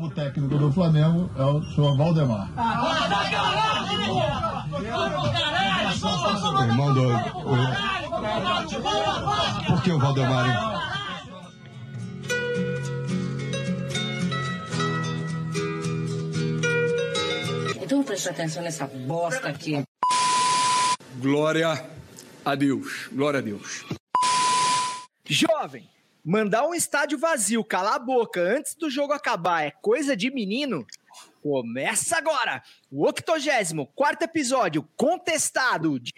novo técnico do Flamengo é o senhor Valdemar. Irmão do. Por que o Valdemar? hein? Então vamos prestar atenção nessa bosta aqui. Glória a Deus. Glória a Deus. Jovem, mandar um estádio vazio calar a boca antes do jogo acabar é coisa de menino? Começa agora o 84 episódio contestado de.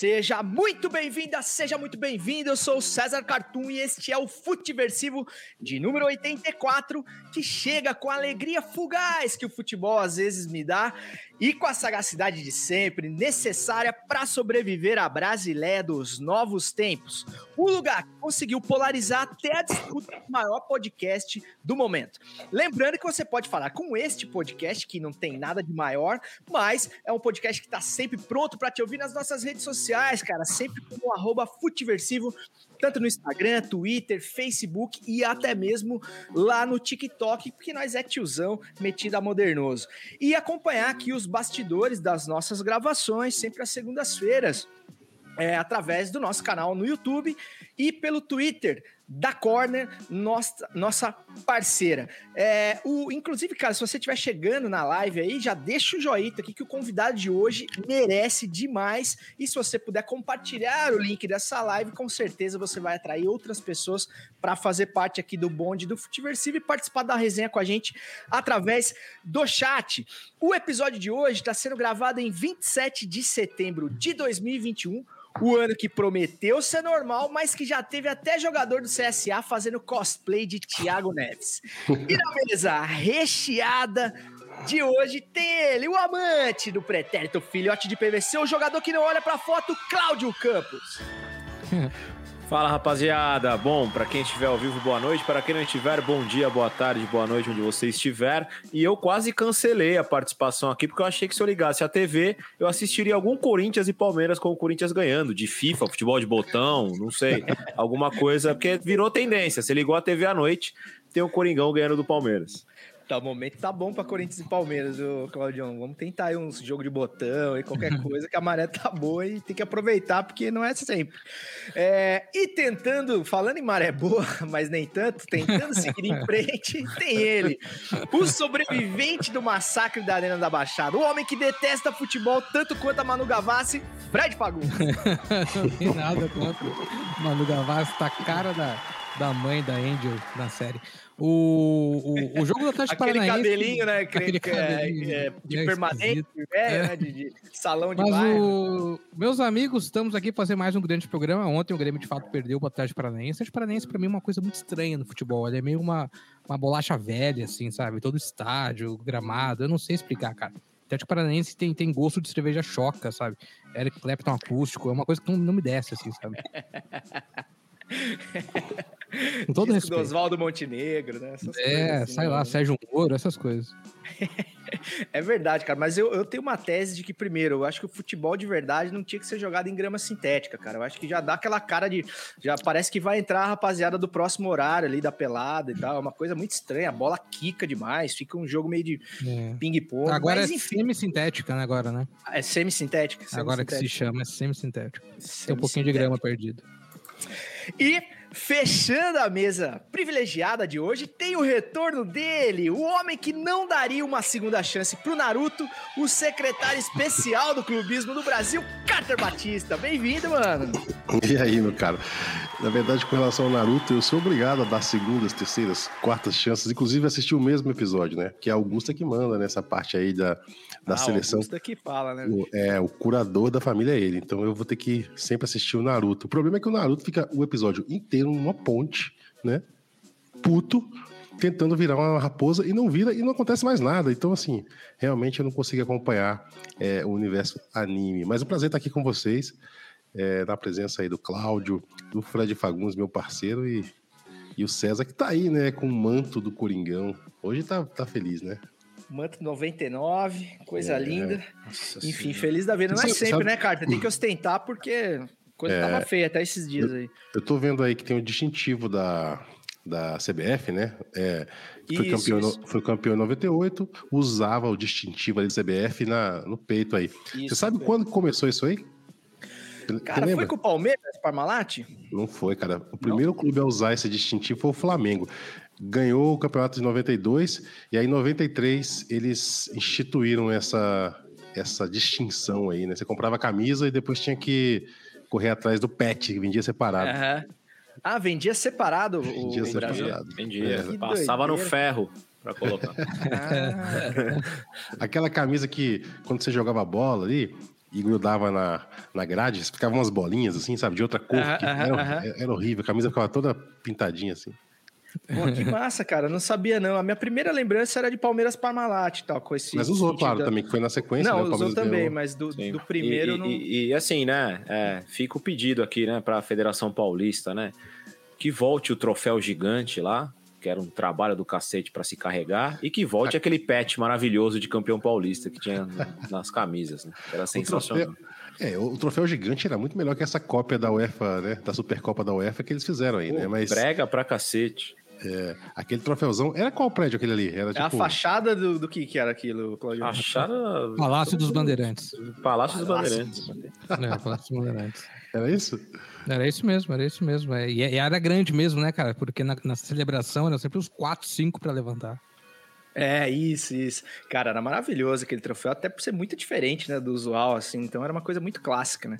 Seja muito bem-vinda, seja muito bem-vindo. Eu sou o César Cartoon e este é o Futiversivo de número 84, que chega com a alegria fugaz que o futebol às vezes me dá e com a sagacidade de sempre necessária para sobreviver à Brasileia dos novos tempos. O lugar conseguiu polarizar até a disputa do maior podcast do momento. Lembrando que você pode falar com este podcast, que não tem nada de maior, mas é um podcast que está sempre pronto para te ouvir nas nossas redes sociais, cara, sempre como arroba Futiversivo, tanto no Instagram, Twitter, Facebook e até mesmo lá no TikTok, porque nós é tiozão metido a modernoso. E acompanhar aqui os bastidores das nossas gravações, sempre às segundas-feiras, é, através do nosso canal no YouTube e pelo Twitter da Corner, nossa, nossa parceira. É, o, inclusive, cara, se você estiver chegando na live aí, já deixa o joinha aqui que o convidado de hoje merece demais. E se você puder compartilhar o link dessa live, com certeza você vai atrair outras pessoas para fazer parte aqui do bonde do Futiversivo e participar da resenha com a gente através do chat. O episódio de hoje está sendo gravado em 27 de setembro de 2021 o ano que prometeu ser normal, mas que já teve até jogador do CSA fazendo cosplay de Thiago Neves. E na mesa recheada de hoje tem ele, o amante do pretérito filhote de PVC, o jogador que não olha pra foto, Cláudio Campos. Fala rapaziada, bom, para quem estiver ao vivo, boa noite, para quem não estiver, bom dia, boa tarde, boa noite, onde você estiver. E eu quase cancelei a participação aqui, porque eu achei que se eu ligasse a TV, eu assistiria algum Corinthians e Palmeiras com o Corinthians ganhando, de FIFA, futebol de botão, não sei, alguma coisa, porque virou tendência. Você ligou a TV à noite, tem o Coringão ganhando do Palmeiras. Tá, o momento tá bom pra Corinthians e Palmeiras, Claudião. Vamos tentar aí uns jogo de botão e qualquer coisa, que a maré tá boa e tem que aproveitar, porque não é sempre. É, e tentando, falando em maré boa, mas nem tanto, tentando seguir em frente, tem ele, o sobrevivente do massacre da Arena da Baixada, o homem que detesta futebol tanto quanto a Manu Gavassi, Fred. Não tem nada contra. Manu Gavassi tá a cara da, da mãe da Angel na série. O, o, o jogo do Atlético Aquele Paranaense... cabelinho, né? que- Aquele que é- cabelinho, é, de é permanente, velho, É. né? De, de salão de Mas bairro. o... meus amigos, estamos aqui para fazer mais um grande programa. Ontem o Grêmio de fato perdeu para o Atlético Paranaense. O Atlético Paranaense para mim é uma coisa muito estranha no futebol. Ele é meio uma, uma bolacha velha, assim, sabe? Todo estádio, gramado, eu não sei explicar, cara. O Atlético Paranaense tem, tem gosto de cerveja choca, sabe? Eric Clapton acústico, é uma coisa que não, não me desce, assim, sabe? Com todo Disco respeito. Oswaldo Montenegro, né? Essas É, assim, sei né? lá, Sérgio Moro, essas coisas. É verdade, cara, mas eu, eu tenho uma tese de que, primeiro, eu acho que o futebol de verdade não tinha que ser jogado em grama sintética, cara. Eu acho que já dá aquela cara de. Já parece que vai entrar a rapaziada do próximo horário ali, da pelada e tal. É uma coisa muito estranha. A bola quica demais, fica um jogo meio de É. ping-pong. Agora mas, é semi-sintética, né? Agora, né? é semi-sintética. Agora que se chama, é semi-sintética. Tem um pouquinho de grama perdido. E fechando a mesa privilegiada de hoje, tem o retorno dele, o homem que não daria uma segunda chance pro Naruto, o secretário especial do clubismo do Brasil, Carter Batista. Bem-vindo, mano. E aí, meu cara? Na verdade, com relação ao Naruto, eu sou obrigado a dar segundas, terceiras, quartas chances, inclusive assistir o mesmo episódio, né? Que é Augusta que manda nessa parte aí da, da Ah, seleção. Augusta que fala, né? O, é, o curador da família é ele. Então eu vou ter que sempre assistir o Naruto. O problema é que o Naruto fica o episódio inteiro numa ponte, né? Puto, tentando virar uma raposa e não vira e não acontece mais nada. Então, assim, realmente eu não consigo acompanhar é, o universo anime. Mas é um prazer estar aqui com vocês, é, na presença aí do Cláudio, do Fred Fagundes, meu parceiro, e E o César que tá aí, né, com o manto do Coringão. Hoje tá, tá feliz, né? Manto 99, coisa É, linda. Nossa Enfim, Senhora. feliz da vida. Não é Sabe- sempre, sabe- né, Carter? Tem que ostentar porque coisa É. tava feia até esses dias aí. Eu tô vendo aí que tem o distintivo da, da CBF, né? É, foi, Isso, campeão, isso. foi campeão em 98, usava o distintivo ali da CBF na, no peito aí. Você Isso, sabe foi. quando começou isso aí? Você Cara, foi com o Palmeiras, Parmalat? Não foi, cara. O primeiro clube a usar esse distintivo foi o Flamengo. Ganhou o campeonato de 92 e aí em 93 eles instituíram essa, essa distinção aí, né? Você comprava a camisa e depois tinha que correr atrás do pet, que vendia separado. Aham. Ah, vendia separado o Vendia o Brasil. separado. Entendi. É. Passava no doideira. ferro pra colocar. Ah, Aquela camisa que, quando você jogava bola ali e grudava na, na grade, ficavam umas bolinhas assim, sabe, de outra cor. Aham, era, era horrível, a camisa ficava toda pintadinha assim. Pô, que massa, cara. Não sabia, não. A minha primeira lembrança era de Palmeiras Parmalat e tal, com esse. Mas usou, claro, da- também, que foi na sequência. Não, né, o usou também, ganhou. mas do, Sim. do primeiro e, não. e, e, assim, né? é, fica o pedido aqui, né, para a Federação Paulista, né? Que volte o troféu gigante lá, que era um trabalho do cacete para se carregar, e que volte aquele pet maravilhoso de campeão paulista que tinha nas camisas, né? Era sensacional. É, o troféu gigante era muito melhor que essa cópia da UEFA, né? Da Supercopa da UEFA que eles fizeram aí, né? Pô, Mas Brega pra cacete. aquele troféuzão. Era qual prédio aquele ali? Era É tipo. a fachada do, do que, que era aquilo, Claudio? Acharam. Palácio dos Bandeirantes. Palácio dos Palácio Bandeirantes. É, Palácio dos Bandeirantes. Era isso? Era isso mesmo, era isso mesmo. É, e, e era grande mesmo, né, cara? Porque na, na celebração eram sempre uns 4, 5 pra levantar. É, isso, isso. Cara, era maravilhoso aquele troféu, até por ser muito diferente, né, do usual, assim. Então era uma coisa muito clássica, né?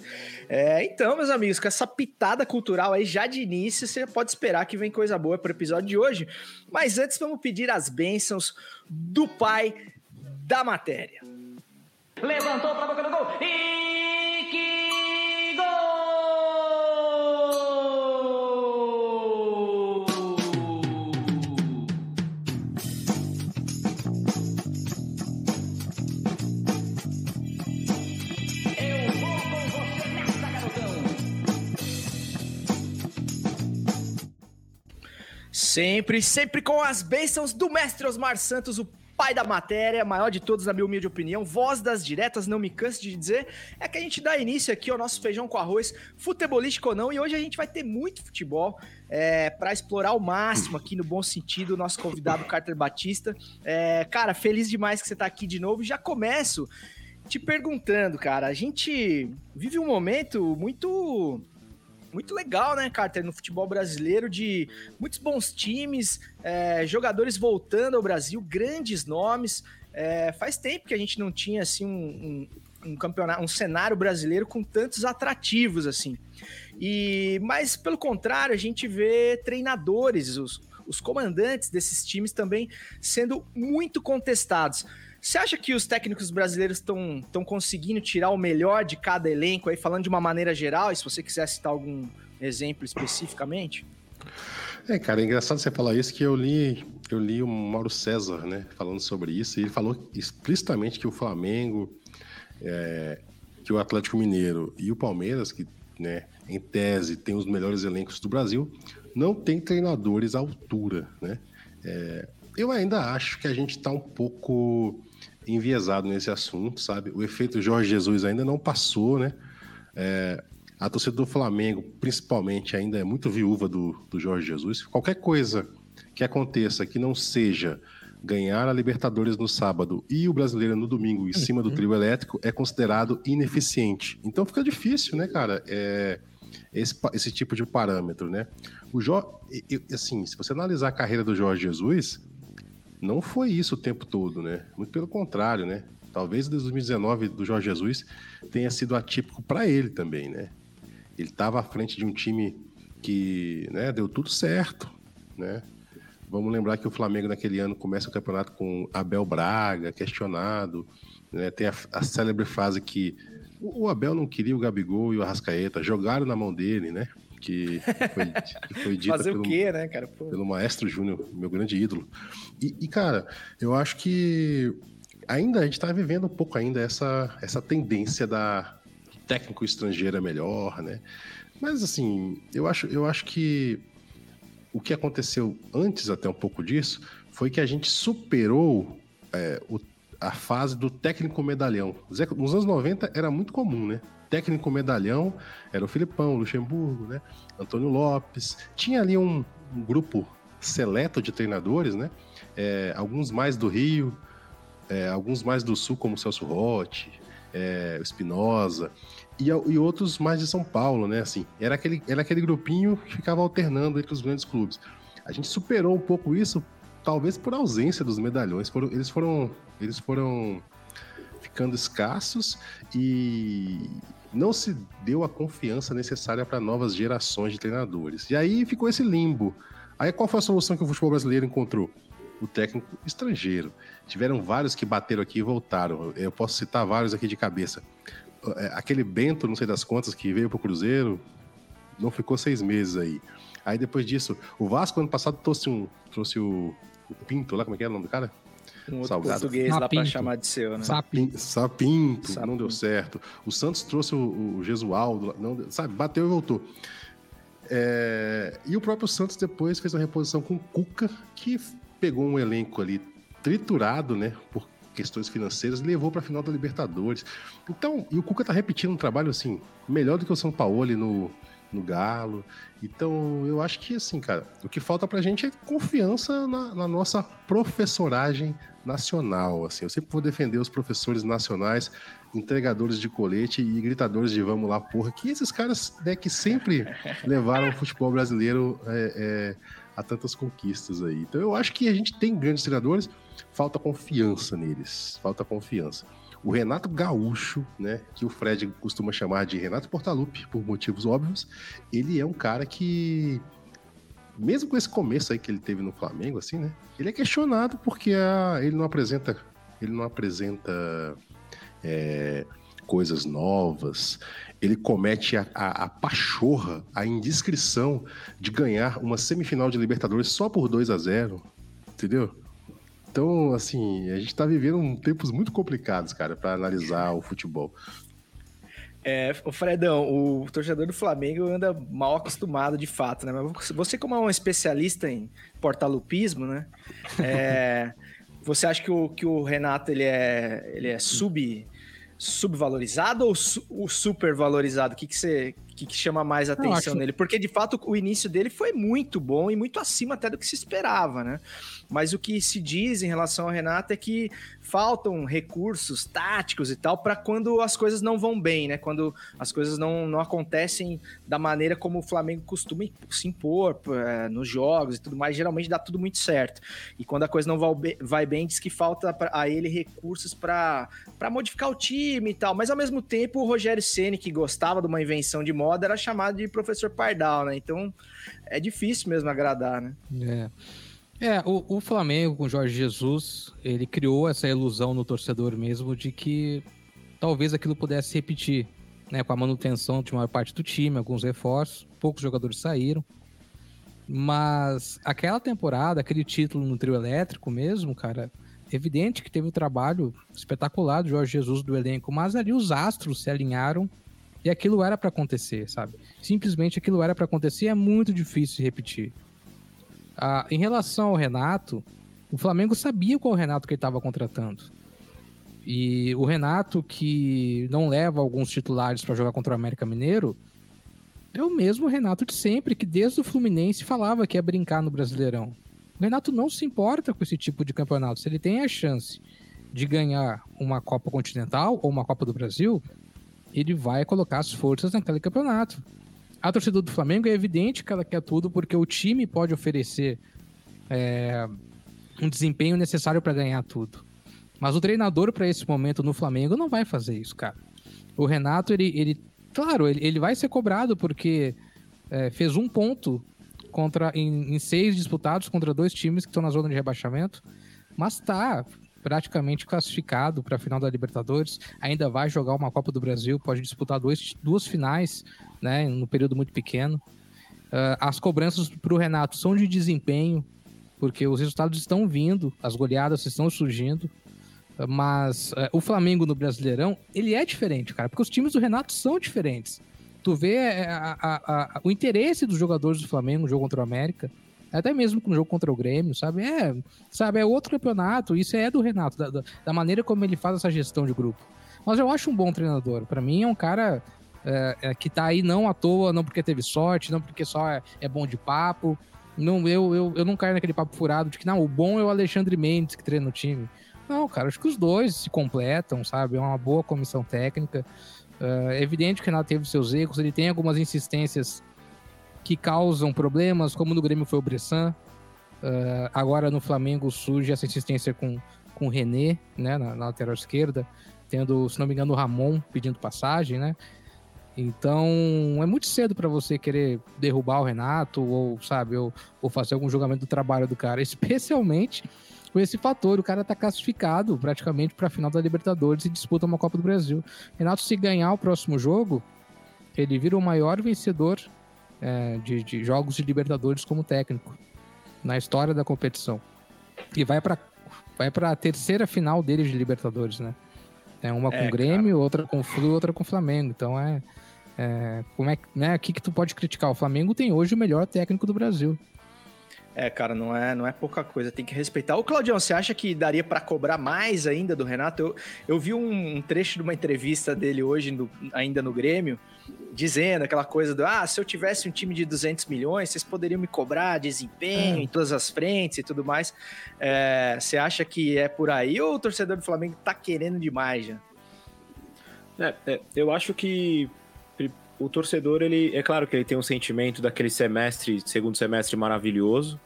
É, então, meus amigos, com essa pitada cultural aí já de início, você pode esperar que vem coisa boa pro episódio de hoje. Mas antes, vamos pedir as bênçãos do pai da matéria. Levantou pra boca do gol. E Sempre, sempre com as bênçãos do mestre Osmar Santos, o pai da matéria, maior de todos, na minha humilde opinião, voz das diretas, não me canso de dizer, é que a gente dá início aqui ao nosso feijão com arroz, futebolístico ou não, e hoje a gente vai ter muito futebol é, para explorar ao máximo aqui no bom sentido o nosso convidado Carter Batista. É, cara, feliz demais que você tá aqui de novo. Já começo te perguntando, cara, a gente vive um momento muito muito legal, né, Carter, no futebol brasileiro, de muitos bons times, é, jogadores voltando ao Brasil, grandes nomes. É, faz tempo que a gente não tinha assim um, um, um campeonato, um cenário brasileiro com tantos atrativos assim. E mas pelo contrário, a gente vê treinadores, os, os comandantes desses times também sendo muito contestados. Você acha que os técnicos brasileiros estão conseguindo tirar o melhor de cada elenco aí, falando de uma maneira geral, e se você quiser citar algum exemplo especificamente? É, cara, é engraçado você falar isso que eu li, eu li o Mauro César, né, falando sobre isso, e ele falou explicitamente que o Flamengo, é, que o Atlético Mineiro e o Palmeiras, que, né, em tese tem os melhores elencos do Brasil, não tem treinadores à altura, né? É, eu ainda acho que a gente está um pouco enviesado nesse assunto, sabe? O efeito Jorge Jesus ainda não passou, né? É, a torcida do Flamengo, principalmente, ainda é muito viúva do, do Jorge Jesus. Qualquer coisa que aconteça que não seja ganhar a Libertadores no sábado e o brasileiro no domingo em cima do trio elétrico é considerado ineficiente. Então fica difícil, né, cara? É, esse, esse tipo de parâmetro, né? O Jo- e- e- assim, se você analisar a carreira do Jorge Jesus, não foi isso o tempo todo, né? Muito pelo contrário, né? Talvez desde 2019 do Jorge Jesus tenha sido atípico para ele também, né? Ele estava à frente de um time que, né, deu tudo certo, né? Vamos lembrar que o Flamengo naquele ano começa o campeonato com Abel Braga, questionado, né? Tem a, a célebre fase que o, o Abel não queria o Gabigol e o Arrascaeta, jogaram na mão dele, né? Que foi, que foi dita Fazer pelo, o quê, né, cara? Pô. pelo Maestro Júnior, meu grande ídolo. E, e, cara, eu acho que ainda a gente está vivendo um pouco ainda essa, essa tendência da do técnico estrangeiro é melhor, né? Mas assim, eu acho, eu acho que o que aconteceu antes, até um pouco disso, foi que a gente superou é, o- a fase do técnico medalhão. Nos anos 90 era muito comum, né? Técnico medalhão era o Filipão, o Luxemburgo, né? Antônio Lopes. Tinha ali um, um grupo seleto de treinadores, né? É, alguns mais do Rio, é, alguns mais do Sul, como o Celso Rotti, é, Espinosa, e, e outros mais de São Paulo, né? Assim, era aquele, era aquele grupinho que ficava alternando entre os grandes clubes. A gente superou um pouco isso, talvez por ausência dos medalhões. Foram- eles foram, eles foram ficando escassos e não se deu a confiança necessária para novas gerações de treinadores. E aí ficou esse limbo. Aí qual foi a solução que o futebol brasileiro encontrou? O técnico estrangeiro. Tiveram vários que bateram aqui e voltaram. Eu posso citar vários aqui de cabeça. É, Aquele Bento, não sei das contas, que veio pro Cruzeiro, não ficou seis meses aí. Aí depois disso, o Vasco ano passado trouxe um, trouxe o, o Pinto lá, como é que é o nome do cara? Um outro Salgado. português lá pra Sapinto. chamar de seu, né? Sapinto. Pin- Sapinto, Sapinto. não deu certo. O Santos trouxe o, o Gesualdo, lá, não, sabe, bateu e voltou. É, e o próprio Santos depois fez uma reposição com o Cuca, que pegou um elenco ali triturado, né, por questões financeiras, levou para a final da Libertadores. Então, e o Cuca tá repetindo um trabalho assim, melhor do que o São Paulo no, no Galo. Então, eu acho que assim, cara, o que falta pra gente é confiança na, na nossa professoragem nacional. Assim, eu sempre vou defender os professores nacionais, entregadores de colete e gritadores de vamos lá, porra, que esses caras né, que sempre levaram o futebol brasileiro é, é, a tantas conquistas aí. Então, eu acho que a gente tem grandes treinadores, falta confiança neles, falta confiança. O Renato Gaúcho, né, que o Fred costuma chamar de Renato Portaluppi, por motivos óbvios, ele é um cara que, mesmo com esse começo aí que ele teve no Flamengo, assim, né, ele é questionado porque a- ele não apresenta, ele não apresenta é, coisas novas, ele comete a, a, a pachorra, a indiscrição de ganhar uma semifinal de Libertadores só por 2 a 0 entendeu? Então, assim, a gente tá vivendo um- tempos muito complicados, cara, para analisar o futebol. É, o Fredão, o torcedor do Flamengo anda mal acostumado de fato, né? Mas você, como é um especialista em portalupismo, né? É, você acha que o, que o Renato ele é, ele é sub, subvalorizado ou su, o supervalorizado? O que, que você que, que chama mais atenção acho- nele? Porque de fato o início dele foi muito bom e muito acima até do que se esperava, né? Mas o que se diz em relação ao Renato é que faltam recursos táticos e tal para quando as coisas não vão bem, né? Quando as coisas não, não acontecem da maneira como o Flamengo costuma se impor eh, nos jogos e tudo mais, geralmente dá tudo muito certo. E quando a coisa não vai bem, diz que falta a ele recursos para modificar o time e tal. Mas ao mesmo tempo, o Rogério Ceni que gostava de uma invenção de moda, era chamado de professor Pardal, né? Então é difícil mesmo agradar, né? É. É, o, o Flamengo com Jorge Jesus, ele criou essa ilusão no torcedor mesmo de que talvez aquilo pudesse se repetir, né? Com a manutenção de maior parte do time, alguns reforços, poucos jogadores saíram. Mas aquela temporada, aquele título no trio elétrico mesmo, cara, evidente que teve um trabalho espetacular do Jorge Jesus do elenco, mas ali os astros se alinharam e aquilo era para acontecer, sabe? Simplesmente aquilo era para acontecer e é muito difícil de repetir. Ah, em relação ao Renato, o Flamengo sabia qual Renato que ele estava contratando. E o Renato, que não leva alguns titulares para jogar contra o América Mineiro, é o mesmo Renato de sempre, que desde o Fluminense falava que ia brincar no Brasileirão. O Renato não se importa com esse tipo de campeonato. Se ele tem a chance de ganhar uma Copa Continental ou uma Copa do Brasil, ele vai colocar as forças naquele campeonato. A torcida do Flamengo é evidente que ela quer tudo porque o time pode oferecer é, um desempenho necessário para ganhar tudo. Mas o treinador para esse momento no Flamengo não vai fazer isso, cara. O Renato, ele, ele claro, ele, ele vai ser cobrado porque é, fez um ponto contra em, em seis disputados contra dois times que estão na zona de rebaixamento, mas tá praticamente classificado para a final da Libertadores, ainda vai jogar uma Copa do Brasil, pode disputar dois, duas finais, né, no período muito pequeno. Uh, as cobranças para o Renato são de desempenho, porque os resultados estão vindo, as goleadas estão surgindo, mas uh, o Flamengo no Brasileirão, ele é diferente, cara, porque os times do Renato são diferentes. Tu vê a, a, a, o interesse dos jogadores do Flamengo no jogo contra o América, Até mesmo com o jogo contra o Grêmio, sabe? É, sabe, é outro campeonato. Isso é do Renato, da, da, maneira como ele faz essa gestão de grupo. Mas eu acho um bom treinador. Para mim, é um cara é, é, que tá aí não à toa, não porque teve sorte, não porque só é, é bom de papo. Não, eu, eu, eu não caio naquele papo furado de que não, o bom é o Alexandre Mendes que treina o time. Não, cara, acho que os dois se completam, sabe? É uma boa comissão técnica. Uh, é evidente que o Renato teve seus erros, ele tem algumas insistências que causam problemas, como no Grêmio foi o Bressan. Uh, agora no Flamengo surge essa insistência com, com o René, né, na, na, lateral esquerda, tendo, se não me engano, o Ramon pedindo passagem, né? Então é muito cedo para você querer derrubar o Renato ou, sabe, ou, ou fazer algum julgamento do trabalho do cara, especialmente com esse fator. O cara tá classificado praticamente para a final da Libertadores e disputa uma Copa do Brasil. Renato, se ganhar o próximo jogo, ele vira o maior vencedor é, de, de, jogos de Libertadores como técnico na história da competição. E vai para vai a terceira final dele de Libertadores, né? É uma é, com o Grêmio, cara. outra com o Flu, outra com o Flamengo. Então é, é como é né? O que que tu pode criticar? O Flamengo tem hoje o melhor técnico do Brasil. É, cara, não é, não é pouca coisa, tem que respeitar. Ô, Claudião, você acha que daria para cobrar mais ainda do Renato? Eu, eu vi um, trecho de uma entrevista dele hoje, no, ainda no Grêmio, dizendo aquela coisa do: ah, se eu tivesse um time de 200 milhões, vocês poderiam me cobrar desempenho é. em todas as frentes e tudo mais. É, você acha que é por aí ou o torcedor do Flamengo tá querendo demais já? É, é, eu acho que o torcedor, ele é claro que ele tem um sentimento daquele semestre, segundo semestre maravilhoso,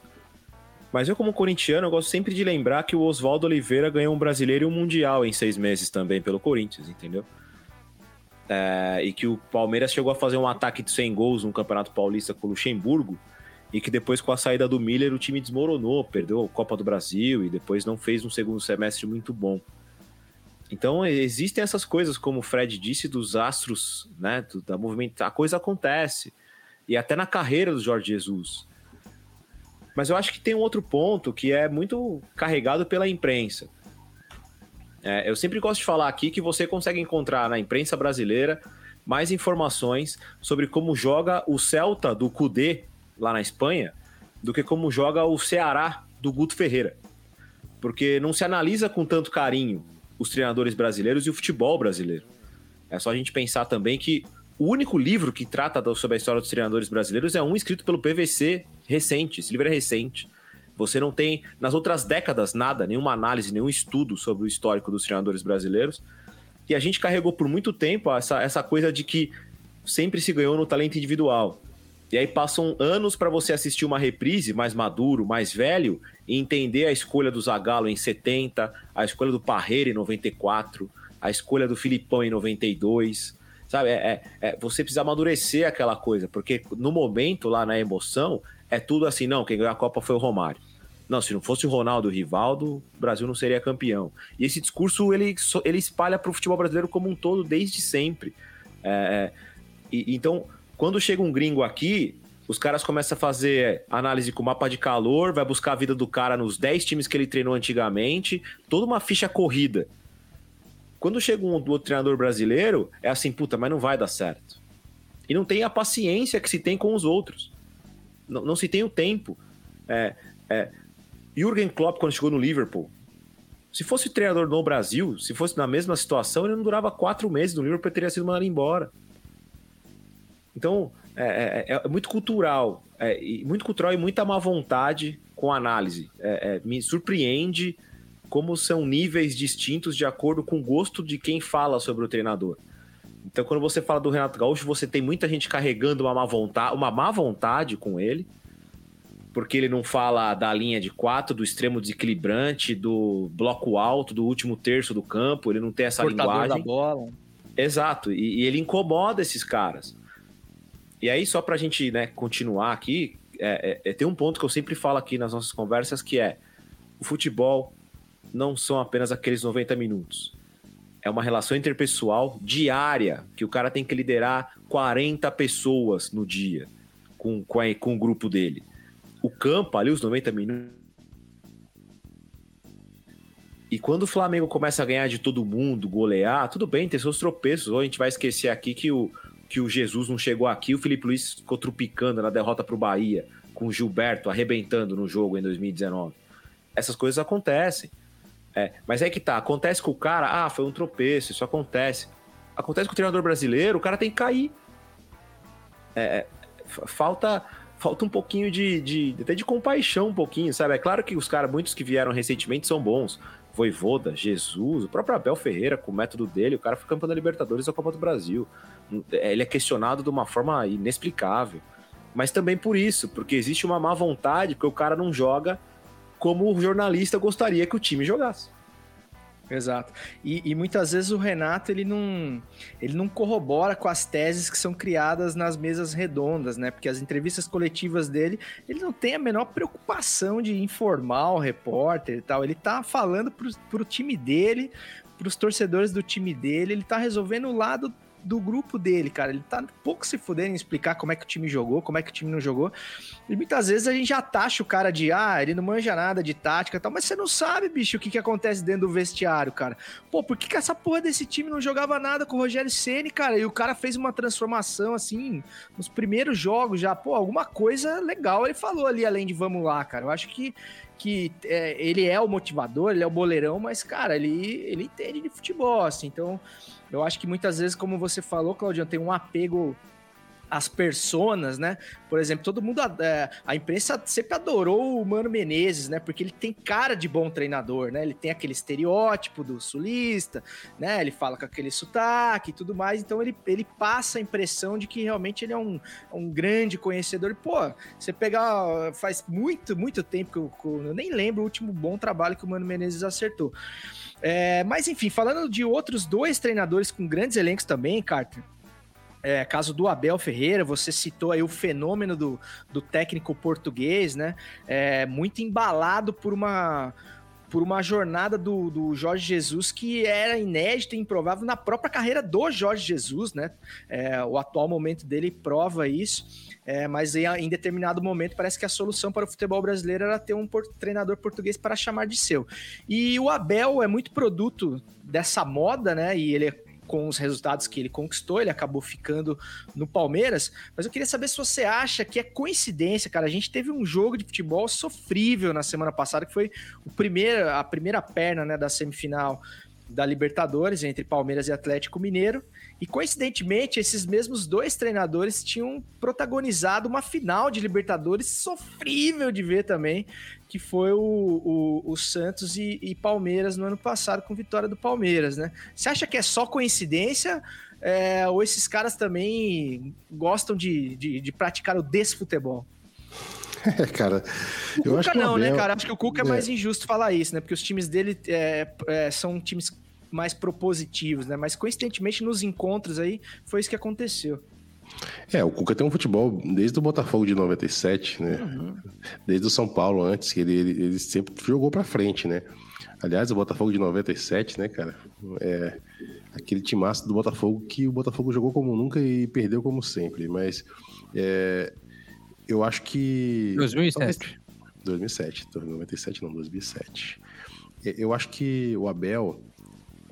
mas eu, como corintiano, eu gosto sempre de lembrar que o Oswaldo Oliveira ganhou um brasileiro e um mundial em seis meses também pelo Corinthians, entendeu? É, e que o Palmeiras chegou a fazer um ataque de 100 gols no Campeonato Paulista com o Luxemburgo, e que depois, com a saída do Miller, o time desmoronou, perdeu a Copa do Brasil e depois não fez um segundo semestre muito bom. Então, existem essas coisas, como o Fred disse, dos astros, né? Da movimento, a coisa acontece. E até na carreira do Jorge Jesus. Mas eu acho que tem um outro ponto que é muito carregado pela imprensa. É, eu sempre gosto de falar aqui que você consegue encontrar na imprensa brasileira mais informações sobre como joga o Celta do Cudê lá na Espanha do que como joga o Ceará do Guto Ferreira. Porque não se analisa com tanto carinho os treinadores brasileiros e o futebol brasileiro. É só a gente pensar também que o único livro que trata sobre a história dos treinadores brasileiros é um escrito pelo PVC recente. Esse livro é recente. Você não tem, nas outras décadas, nada, nenhuma análise, nenhum estudo sobre o histórico dos treinadores brasileiros. E a gente carregou por muito tempo essa, essa coisa de que sempre se ganhou no talento individual. E aí passam anos para você assistir uma reprise mais maduro, mais velho, e entender a escolha do Zagallo em 70, a escolha do Parreira em 94, a escolha do Filipão em 92. Sabe, é, é, é, você precisa amadurecer aquela coisa, porque no momento, lá na emoção, é tudo assim, não, quem ganhou a Copa foi o Romário. Não, se não fosse o Ronaldo e o Rivaldo, o Brasil não seria campeão. E esse discurso, ele, ele espalha para o futebol brasileiro como um todo, desde sempre. É, é, e, então, quando chega um gringo aqui, os caras começam a fazer análise com mapa de calor, vai buscar a vida do cara nos 10 times que ele treinou antigamente, toda uma ficha corrida. Quando chega um outro treinador brasileiro, é assim, puta, mas não vai dar certo. E não tem a paciência que se tem com os outros. Não, não se tem o tempo. É, é, Jürgen Klopp, quando chegou no Liverpool, se fosse treinador no Brasil, se fosse na mesma situação, ele não durava quatro meses no Liverpool, teria sido mandado embora. Então, é, é, é muito cultural, é, muito cultural e muita má vontade com análise. É, é, me surpreende como são níveis distintos de acordo com o gosto de quem fala sobre o treinador. Então, quando você fala do Renato Gaúcho, você tem muita gente carregando uma má vontade, uma má vontade com ele, porque ele não fala da linha de quatro, do extremo desequilibrante, do bloco alto, do último terço do campo, ele não tem essa Portador linguagem. da bola. Exato, e, e ele incomoda esses caras. E aí, só para a gente né, continuar aqui, é, é, é, tem um ponto que eu sempre falo aqui nas nossas conversas, que é o futebol não são apenas aqueles 90 minutos. É uma relação interpessoal diária, que o cara tem que liderar 40 pessoas no dia com, com, a, com o grupo dele. O campo, ali, os 90 minutos. E quando o Flamengo começa a ganhar de todo mundo, golear, tudo bem, tem seus tropeços. Ou a gente vai esquecer aqui que o, que o Jesus não chegou aqui, o Felipe Luiz ficou trupicando na derrota para o Bahia, com o Gilberto arrebentando no jogo em 2019. Essas coisas acontecem. É, mas é que tá, acontece com o cara, ah, foi um tropeço, isso acontece. Acontece com o treinador brasileiro, o cara tem que cair. É, falta falta um pouquinho de, de, até de compaixão um pouquinho, sabe? É claro que os caras, muitos que vieram recentemente são bons. Voivoda, Jesus, o próprio Abel Ferreira, com o método dele, o cara foi campeão da Libertadores da Copa do Brasil. Ele é questionado de uma forma inexplicável. Mas também por isso, porque existe uma má vontade, porque o cara não joga como o jornalista gostaria que o time jogasse. Exato. E, e, muitas vezes o Renato ele não, ele não corrobora com as teses que são criadas nas mesas redondas, né? Porque as entrevistas coletivas dele, ele não tem a menor preocupação de informar o repórter e tal. Ele tá falando pro, pro time dele, pros torcedores do time dele, ele tá resolvendo o lado do grupo dele, cara. Ele tá pouco se fudendo em explicar como é que o time jogou, como é que o time não jogou. E muitas vezes a gente já taxa o cara de, ah, ele não manja nada de tática e tal, mas você não sabe, bicho, o que, que acontece dentro do vestiário, cara. Pô, por que, que essa porra desse time não jogava nada com o Rogério Ceni, cara? E o cara fez uma transformação, assim, nos primeiros jogos já. Pô, alguma coisa legal ele falou ali, além de vamos lá, cara. Eu acho que que é, ele é o motivador, ele é o boleirão, mas, cara, ele, ele entende de futebol, assim. Então, eu acho que muitas vezes, como você falou, Claudio, tem um apego às personas, né? Por exemplo, todo mundo, é, a imprensa sempre adorou o Mano Menezes, né? Porque ele tem cara de bom treinador, né? Ele tem aquele estereótipo do sulista, né? Ele fala com aquele sotaque e tudo mais, então ele, ele passa a impressão de que realmente ele é um, um grande conhecedor. Pô, você pegar, faz muito, muito tempo que eu, eu nem lembro o último bom trabalho que o Mano Menezes acertou. É, mas enfim, falando de outros dois treinadores com grandes elencos também, Carter. É, caso do Abel Ferreira, você citou aí o fenômeno do, do técnico português, né? É, muito embalado por uma por uma jornada do, do Jorge Jesus que era inédita e improvável na própria carreira do Jorge Jesus, né? É, o atual momento dele prova isso, é, mas em, em, determinado momento parece que a solução para o futebol brasileiro era ter um por, treinador português para chamar de seu. E o Abel é muito produto dessa moda, né? E ele é com os resultados que ele conquistou, ele acabou ficando no Palmeiras. Mas eu queria saber se você acha que é coincidência, cara. A gente teve um jogo de futebol sofrível na semana passada, que foi o primeiro, a primeira perna né, da semifinal da Libertadores entre Palmeiras e Atlético Mineiro. E coincidentemente, esses mesmos dois treinadores tinham protagonizado uma final de Libertadores sofrível de ver também, que foi o, o, o Santos e, e, Palmeiras no ano passado, com vitória do Palmeiras, né? Você acha que é só coincidência? É, ou esses caras também gostam de, de, de praticar o desfutebol? É, cara. O eu Cuca acho que não, né, Abel... né, cara? Acho que o Cuca é, é mais injusto falar isso, né? Porque os times dele é, é, são times mais propositivos, né? Mas coincidentemente nos encontros aí foi isso que aconteceu. É, o Cuca tem um futebol desde o Botafogo de 97, né? Uhum. Desde o São Paulo antes, que ele, ele, ele sempre jogou para frente, né? Aliás, o Botafogo de 97, né, cara? É aquele timaço do Botafogo que o Botafogo jogou como nunca e perdeu como sempre. Mas é, eu acho que. 2007. 2007, 97 não, 2007. Eu acho que o Abel,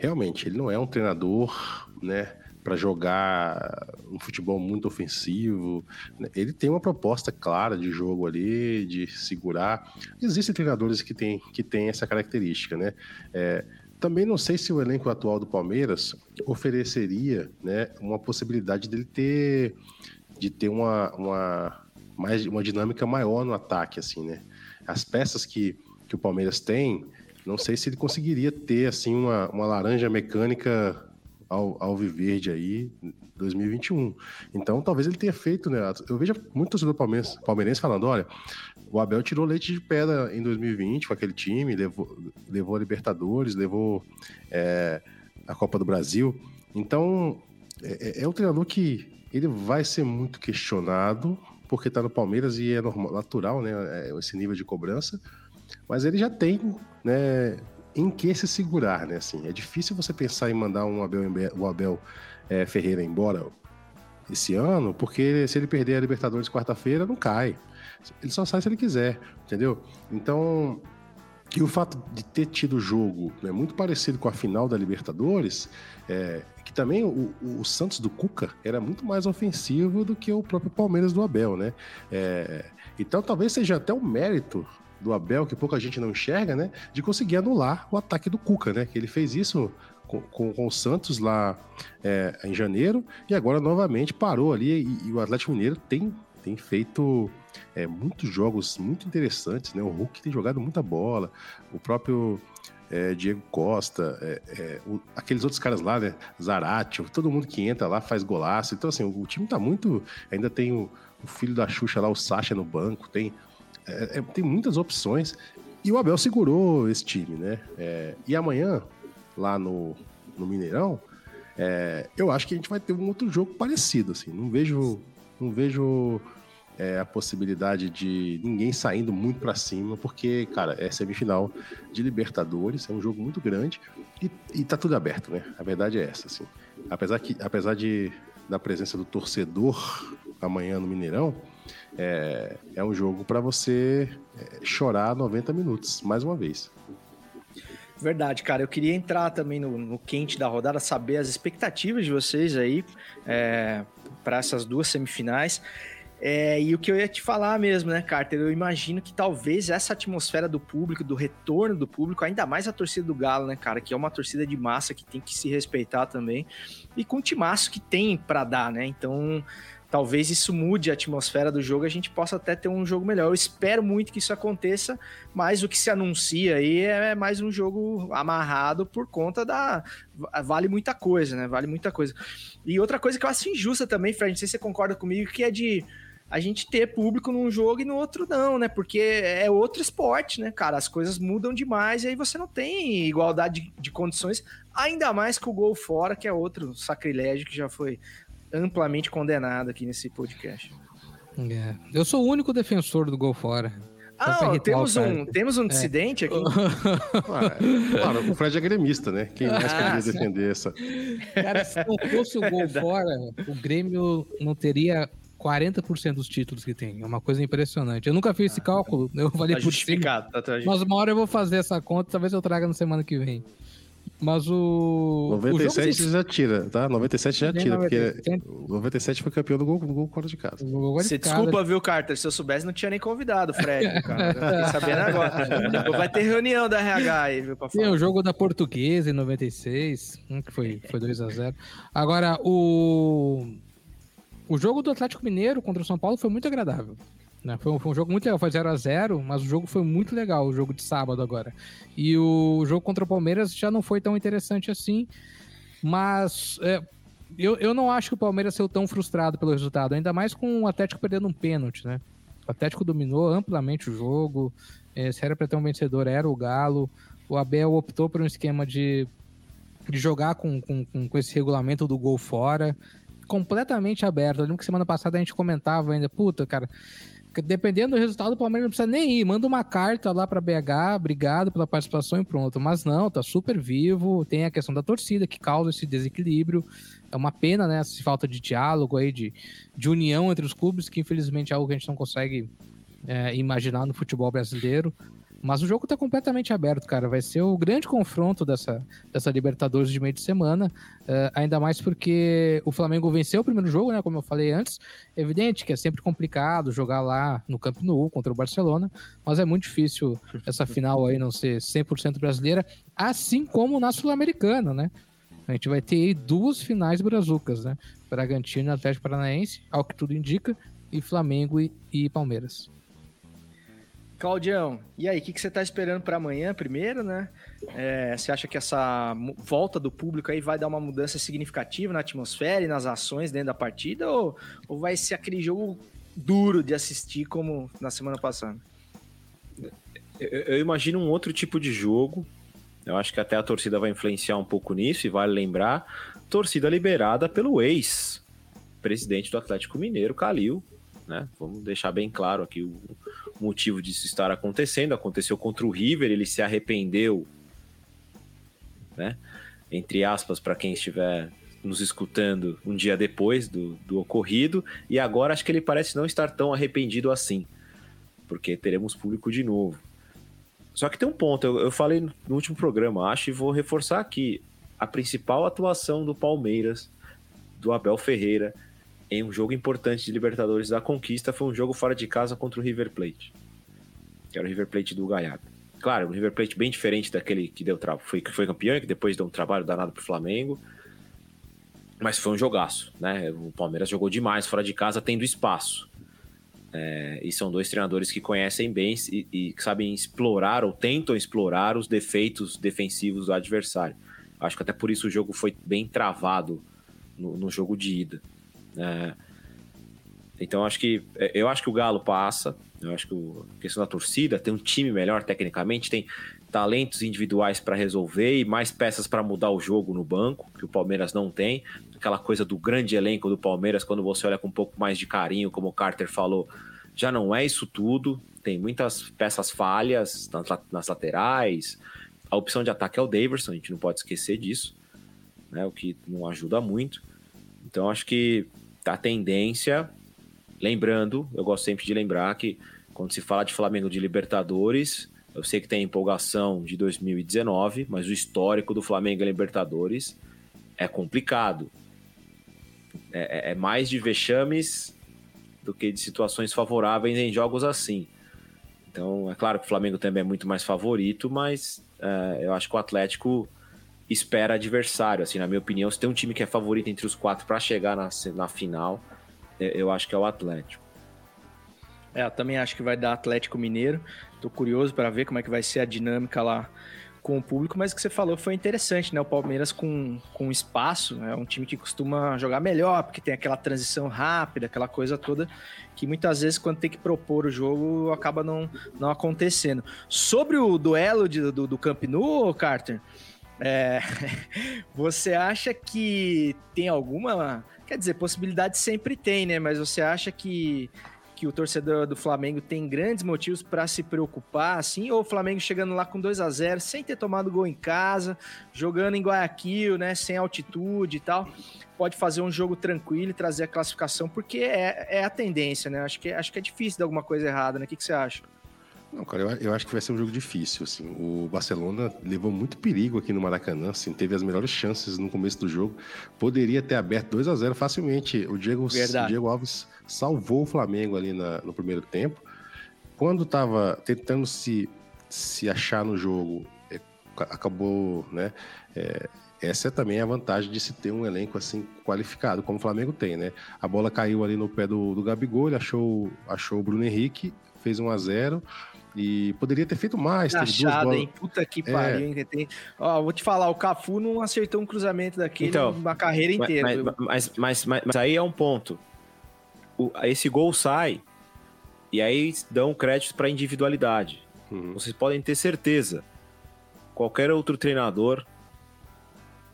realmente, ele não é um treinador, né? para jogar um futebol muito ofensivo. Né? Ele tem uma proposta clara de jogo ali, de segurar. Existem treinadores que têm que tem essa característica, né? É, também não sei se o elenco atual do Palmeiras ofereceria né, uma possibilidade dele ter de ter uma, uma, mais, uma dinâmica maior no ataque, assim, né? As peças que, que o Palmeiras tem, não sei se ele conseguiria ter assim uma, uma laranja mecânica ao, ao Viverde aí 2021. Então, talvez ele tenha feito, né? Eu vejo muito torcedor palmeirense, palmeirense falando: olha, o Abel tirou leite de pedra em 2020 com aquele time, levou, levou a Libertadores, levou é, a Copa do Brasil. Então, é, é, um treinador que ele vai ser muito questionado, porque está no Palmeiras e é normal, natural, né? É, esse nível de cobrança. Mas ele já tem né, em que se segurar, né? Assim, é difícil você pensar em mandar um Abel, um Abel é, Ferreira embora esse ano, porque se ele perder a Libertadores quarta-feira, não cai. Ele só sai se ele quiser, entendeu? Então, E o fato de ter tido jogo né, muito parecido com a final da Libertadores, é, que também o, o, Santos do Cuca era muito mais ofensivo do que o próprio Palmeiras do Abel, né? É, então talvez seja até um mérito do Abel, que pouca gente não enxerga, né? De conseguir anular o ataque do Cuca, né? Que ele fez isso com, com, com o Santos lá é, em janeiro e agora novamente parou ali e, e o Atlético Mineiro tem, tem feito é, muitos jogos muito interessantes, né? O Hulk tem jogado muita bola, o próprio é, Diego Costa, é, é, o, aqueles outros caras lá, né? Zaratio, todo mundo que entra lá faz golaço. Então, assim, o, o time tá muito. Ainda tem o, o, filho da Xuxa lá, o Sacha no banco, tem, é, é, tem muitas opções. E o Abel segurou esse time, né? e amanhã, lá no, no Mineirão, eu acho que a gente vai ter um outro jogo parecido, assim. Não vejo. Não vejo é, a possibilidade de ninguém saindo muito para cima, porque, cara, é semifinal de Libertadores, é um jogo muito grande e, e tá tudo aberto, né? A verdade é essa, assim. Apesar, que, apesar de, da presença do torcedor amanhã no Mineirão, é, é um jogo para você é, chorar 90 minutos, mais uma vez. Verdade, cara. Eu queria entrar também no, no quente da rodada, saber as expectativas de vocês aí é, para essas duas semifinais. É, e o que eu ia te falar mesmo, né, Carter? Eu imagino que talvez essa atmosfera do público, do retorno do público, ainda mais a torcida do Galo, né, cara? Que é uma torcida de massa que tem que se respeitar também. E com o timaço que tem para dar, né? Então, talvez isso mude a atmosfera do jogo, a gente possa até ter um jogo melhor. Eu espero muito que isso aconteça, mas o que se anuncia aí é mais um jogo amarrado por conta da. Vale muita coisa, né? Vale muita coisa. E outra coisa que eu acho injusta também, Fred, não sei se você concorda comigo, que é de a gente ter público num jogo e no outro não, né? Porque é outro esporte, né, cara? As coisas mudam demais e aí você não tem igualdade de, de condições, ainda mais com o gol fora, que é outro sacrilégio que já foi amplamente condenado aqui nesse podcast. É. Eu sou o único defensor do gol fora. Ah, temos um, temos um dissidente é. aqui. claro, o Fred é gremista, né? Quem mais ah, queria defender essa? Cara, se não fosse o gol fora, o Grêmio não teria 40% dos títulos que tem. É uma coisa impressionante. Eu nunca fiz esse cálculo, eu falei tá por cima. Tá, tá mas uma hora eu vou fazer essa conta, talvez eu traga na semana que vem. Mas o. 97 o já tira, tá? 97 já tira, 97. porque 97 foi campeão do gol, do gol fora de casa. Você desculpa, viu, Carter? Se eu soubesse, não tinha nem convidado o Fred, cara. Fiquei sabendo agora. Vai ter reunião da RH aí, viu? Pra falar. Tem o jogo da Portuguesa em 96, hum, que foi, foi 2x0. Agora, o. O jogo do Atlético Mineiro contra o São Paulo foi muito agradável. Né? Foi, um, foi, um, jogo muito legal, foi 0 a 0 mas o jogo foi muito legal, o jogo de sábado agora. E o jogo contra o Palmeiras já não foi tão interessante assim, mas é, eu, eu não acho que o Palmeiras saiu tão frustrado pelo resultado, ainda mais com o Atlético perdendo um pênalti, né? O Atlético dominou amplamente o jogo, é, se era para ter um vencedor, era o Galo. O Abel optou por um esquema de, de jogar com, com, com esse regulamento do gol fora completamente aberto. Eu lembro que semana passada a gente comentava ainda, puta, cara, dependendo do resultado, o Palmeiras não precisa nem ir. Manda uma carta lá para BH, obrigado pela participação e pronto. Mas não, tá super vivo. Tem a questão da torcida que causa esse desequilíbrio. É uma pena, né? Essa falta de diálogo aí, de, de união entre os clubes, que infelizmente é algo que a gente não consegue é, imaginar no futebol brasileiro. Mas o jogo tá completamente aberto, cara. Vai ser o grande confronto dessa, dessa Libertadores de meio de semana. Uh, ainda mais porque o Flamengo venceu o primeiro jogo, né? Como eu falei antes. É evidente que é sempre complicado jogar lá no Camp Nou contra o Barcelona. Mas é muito difícil essa final aí não ser 100% brasileira. Assim como na Sul-Americana, né? A gente vai ter aí duas finais brazucas, né? Bragantino e Atlético Paranaense, ao que tudo indica, e Flamengo e, e Palmeiras. Claudião, e aí, o que, que, você está esperando para amanhã primeiro, né? É, você acha que essa volta do público aí vai dar uma mudança significativa na atmosfera e nas ações dentro da partida? Ou, ou vai ser aquele jogo duro de assistir como na semana passada? Eu, eu imagino um outro tipo de jogo. Eu acho que até a torcida vai influenciar um pouco nisso e vale lembrar: torcida liberada pelo ex-presidente do Atlético Mineiro, Calil, né? Vamos deixar bem claro aqui o motivo disso estar acontecendo. Aconteceu contra o River, ele se arrependeu, né? Entre aspas, para quem estiver nos escutando um dia depois do, do ocorrido, e agora acho que ele parece não estar tão arrependido assim, porque teremos público de novo. Só que tem um ponto, eu, eu falei no último programa, acho e vou reforçar aqui. A principal atuação do Palmeiras, do Abel Ferreira, em um jogo importante de Libertadores da Conquista foi um jogo fora de casa contra o River Plate. Que era o River Plate do Galhardo. Claro, um River Plate bem diferente daquele que deu foi, que foi campeão e que depois deu um trabalho danado pro Flamengo. Mas foi um jogaço, né? O Palmeiras jogou demais fora de casa, tendo espaço. É, e são dois treinadores que conhecem bem e, e sabem explorar ou tentam explorar os defeitos defensivos do adversário. Acho que até por isso o jogo foi bem travado no, no jogo de ida. É, então acho que eu acho que o Galo passa. Eu acho que a questão da torcida tem um time melhor tecnicamente, tem talentos individuais para resolver e mais peças para mudar o jogo no banco, que o Palmeiras não tem. Aquela coisa do grande elenco do Palmeiras, quando você olha com um pouco mais de carinho, como o Carter falou, já não é isso tudo. Tem muitas peças falhas nas laterais. A opção de ataque é o Daverson, a gente não pode esquecer disso, né? o que não ajuda muito. Então acho que a tendência, lembrando, eu gosto sempre de lembrar que quando se fala de Flamengo de Libertadores, eu sei que tem empolgação de 2019, mas o histórico do Flamengo em Libertadores é complicado. É, é, é, mais de vexames do que de situações favoráveis em jogos assim. Então, é claro que o Flamengo também é muito mais favorito, mas é, eu acho que o Atlético espera adversário. Assim, na minha opinião, se tem um time que é favorito entre os quatro para chegar na, na final, eu acho que é o Atlético. É, eu também acho que vai dar Atlético Mineiro. Tô curioso para ver como é que vai ser a dinâmica lá com o público, mas o que você falou foi interessante, né? O Palmeiras com, com espaço, é um time que costuma jogar melhor, porque tem aquela transição rápida, aquela coisa toda, que muitas vezes, quando tem que propor o jogo, acaba não, não acontecendo. Sobre o duelo de, do, do Camp Nou, Carter, é, você acha que tem alguma. Quer dizer, possibilidade sempre tem, né? Mas você acha que que o torcedor do Flamengo tem grandes motivos para se preocupar, assim, ou o Flamengo chegando lá com 2 a 0 sem ter tomado gol em casa, jogando em Guayaquil, né, sem altitude e tal, pode fazer um jogo tranquilo e trazer a classificação, porque é, é a tendência, né? Acho que, acho que é difícil dar alguma coisa errada, né? O que, que você acha? Não, cara, eu, eu, acho que vai ser um jogo difícil, assim. O Barcelona levou muito perigo aqui no Maracanã, assim, teve as melhores chances no começo do jogo. Poderia ter aberto 2 a 0 facilmente. O Diego, o Diego Alves salvou o Flamengo ali na, no primeiro tempo. Quando estava tentando se, se achar no jogo, é, acabou, né? É, essa é também a vantagem de se ter um elenco assim qualificado, como o Flamengo tem, né? A bola caiu ali no pé do, do Gabigol, ele achou, achou o Bruno Henrique, fez 1 a 0 e poderia ter feito mais. Achado, hein? Puta que é. pariu, hein? Tem... Ó, vou te falar, o Cafu não acertou um cruzamento daquele então, uma carreira inteira. Mas, mas, mas, mas, mas aí é um ponto. O, esse gol sai e aí dão crédito para individualidade. Uhum. Vocês podem ter certeza. Qualquer outro treinador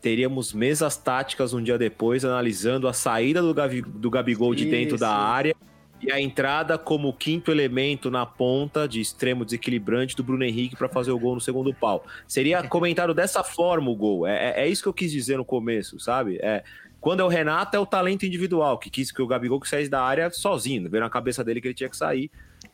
teríamos mesas táticas um dia depois analisando a saída do, Gabi, do Gabigol de dentro da área e a entrada como quinto elemento na ponta de extremo desequilibrante do Bruno Henrique para fazer o gol no segundo pau. Seria comentado dessa forma o gol. É, é, é, isso que eu quis dizer no começo, sabe? É, quando é o Renato, é o talento individual, que quis que o Gabigol que saísse da área sozinho, veio na cabeça dele que ele tinha que sair.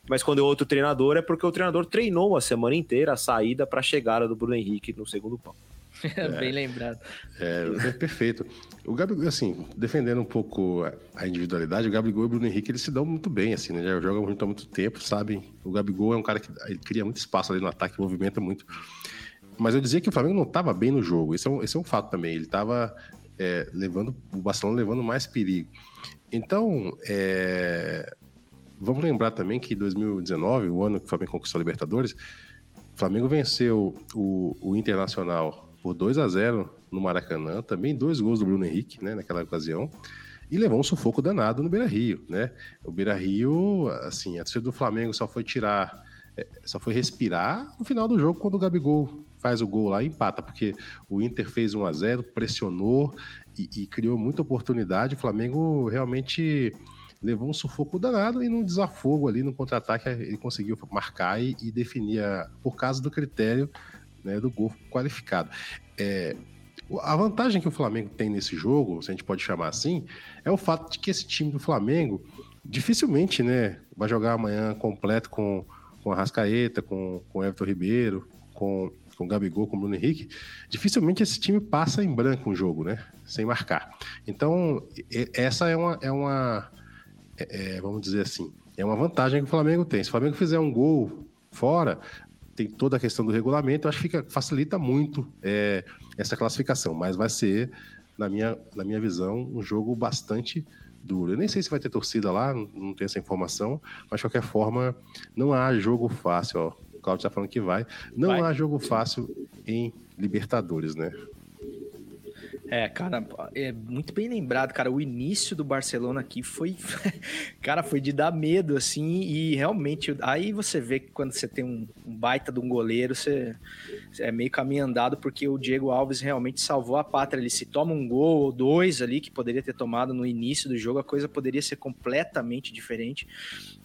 Mas quando é outro treinador, é porque o treinador treinou a semana inteira a saída para a chegada do Bruno Henrique no segundo pau. É, Bem lembrado. É, é, perfeito. O Gabigol, assim, defendendo um pouco a individualidade, o Gabigol e o Bruno Henrique, eles se dão muito bem, assim, né? Já jogam junto há muito tempo, sabem? O Gabigol é um cara que cria muito espaço ali no ataque, movimenta muito. Mas eu dizia que o Flamengo não estava bem no jogo. Esse é um, esse é um fato também. Ele estava é, levando, o Barcelona levando mais perigo. Então, é, vamos lembrar também que 2019, o ano que o Flamengo conquistou a Libertadores, o Flamengo venceu o, o Internacional por 2 a 0 no Maracanã, também dois gols do Bruno Henrique, né, naquela ocasião, e levou um sufoco danado no Beira-Rio, né? O Beira-Rio, assim, a torcida do Flamengo só foi tirar, é, só foi respirar no final do jogo quando o Gabigol faz o gol lá e empata, porque o Inter fez 1 a 0 pressionou e, e criou muita oportunidade, o Flamengo realmente levou um sufoco danado e num desafogo ali no contra-ataque ele conseguiu marcar e, e definir por causa do critério né, do gol qualificado. É, a vantagem que o Flamengo tem nesse jogo, se a gente pode chamar assim, é o fato de que esse time do Flamengo dificilmente né, vai jogar amanhã completo com, com a Rascaeta, com, com o Everton Ribeiro, com, com o Gabigol, com o Bruno Henrique, dificilmente esse time passa em branco um jogo, né? Sem marcar. Então, essa é uma, é uma é, é, vamos dizer assim, é uma vantagem que o Flamengo tem. Se o Flamengo fizer um gol fora, tem toda a questão do regulamento, acho que fica, facilita muito é, essa classificação, mas vai ser, na minha, na minha visão, um jogo bastante duro. Eu nem sei se vai ter torcida lá, não, não tenho essa informação, mas de qualquer forma, não há jogo fácil. Ó. O Claudio está falando que vai. Não vai. há jogo fácil em Libertadores, né? É, cara, é muito bem lembrado, cara. O início do Barcelona aqui foi, cara, foi de dar medo, assim, e realmente, aí você vê que quando você tem um, um baita de um goleiro, você, você, é meio caminho andado, porque o Diego Alves realmente salvou a pátria. Ele se toma um gol ou dois ali, que poderia ter tomado no início do jogo, a coisa poderia ser completamente diferente.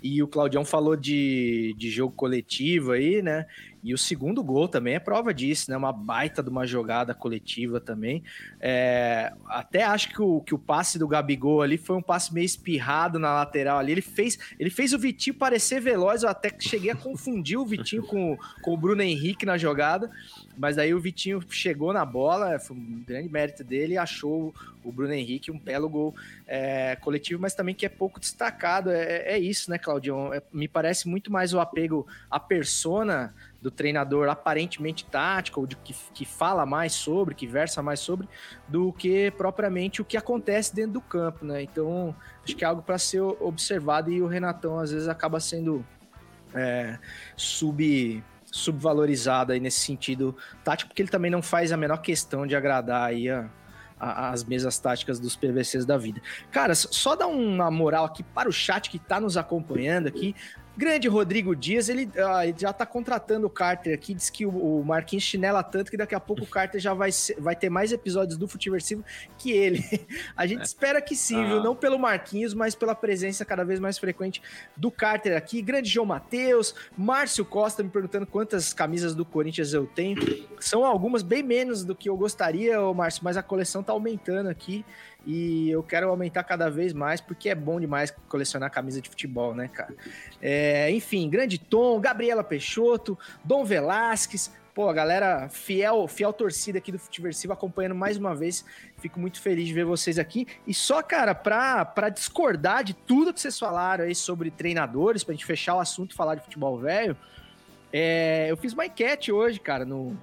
E o Claudião falou de, de jogo coletivo aí, né? E o segundo gol também é prova disso, né? Uma baita de uma jogada coletiva também. É, até acho que o, que o passe do Gabigol ali foi um passe meio espirrado na lateral ali. Ele fez, ele fez o Vitinho parecer veloz, eu até cheguei a confundir o Vitinho com, com o Bruno Henrique na jogada. Mas aí o Vitinho chegou na bola, foi um grande mérito dele, achou o Bruno Henrique um belo gol é, coletivo, mas também que é pouco destacado. É, é isso, né, Claudio? É, me parece muito mais o apego à persona do treinador aparentemente tático, ou de, que, que fala mais sobre, que versa mais sobre, do que propriamente o que acontece dentro do campo, né? Então, acho que é algo para ser observado e o Renatão às vezes acaba sendo é, sub subvalorizado aí nesse sentido tático, porque ele também não faz a menor questão de agradar aí a, a, as mesas táticas dos PVCs da vida. Cara, só dá uma moral aqui para o chat que está nos acompanhando aqui. Grande Rodrigo Dias, ele, uh, ele já tá contratando o Carter aqui, diz que o, o, Marquinhos chinela tanto que daqui a pouco o Carter já vai, ser, vai ter mais episódios do Futiversivo que ele. A gente é. espera que sim, ah. viu? Não pelo Marquinhos, mas pela presença cada vez mais frequente do Carter aqui. Grande João Matheus, Márcio Costa me perguntando quantas camisas do Corinthians eu tenho. São algumas, bem menos do que eu gostaria, Márcio, mas a coleção tá aumentando aqui. E eu quero aumentar cada vez mais, porque é bom demais colecionar camisa de futebol, né, cara? É, enfim, Grande Tom, Gabriela Peixoto, Dom Velasquez, pô, a galera fiel, fiel torcida aqui do Futiversivo acompanhando mais uma vez. Fico muito feliz de ver vocês aqui. E só, cara, pra, pra discordar de tudo que vocês falaram aí sobre treinadores, pra gente fechar o assunto e falar de futebol velho, é, eu fiz uma enquete hoje, cara, no,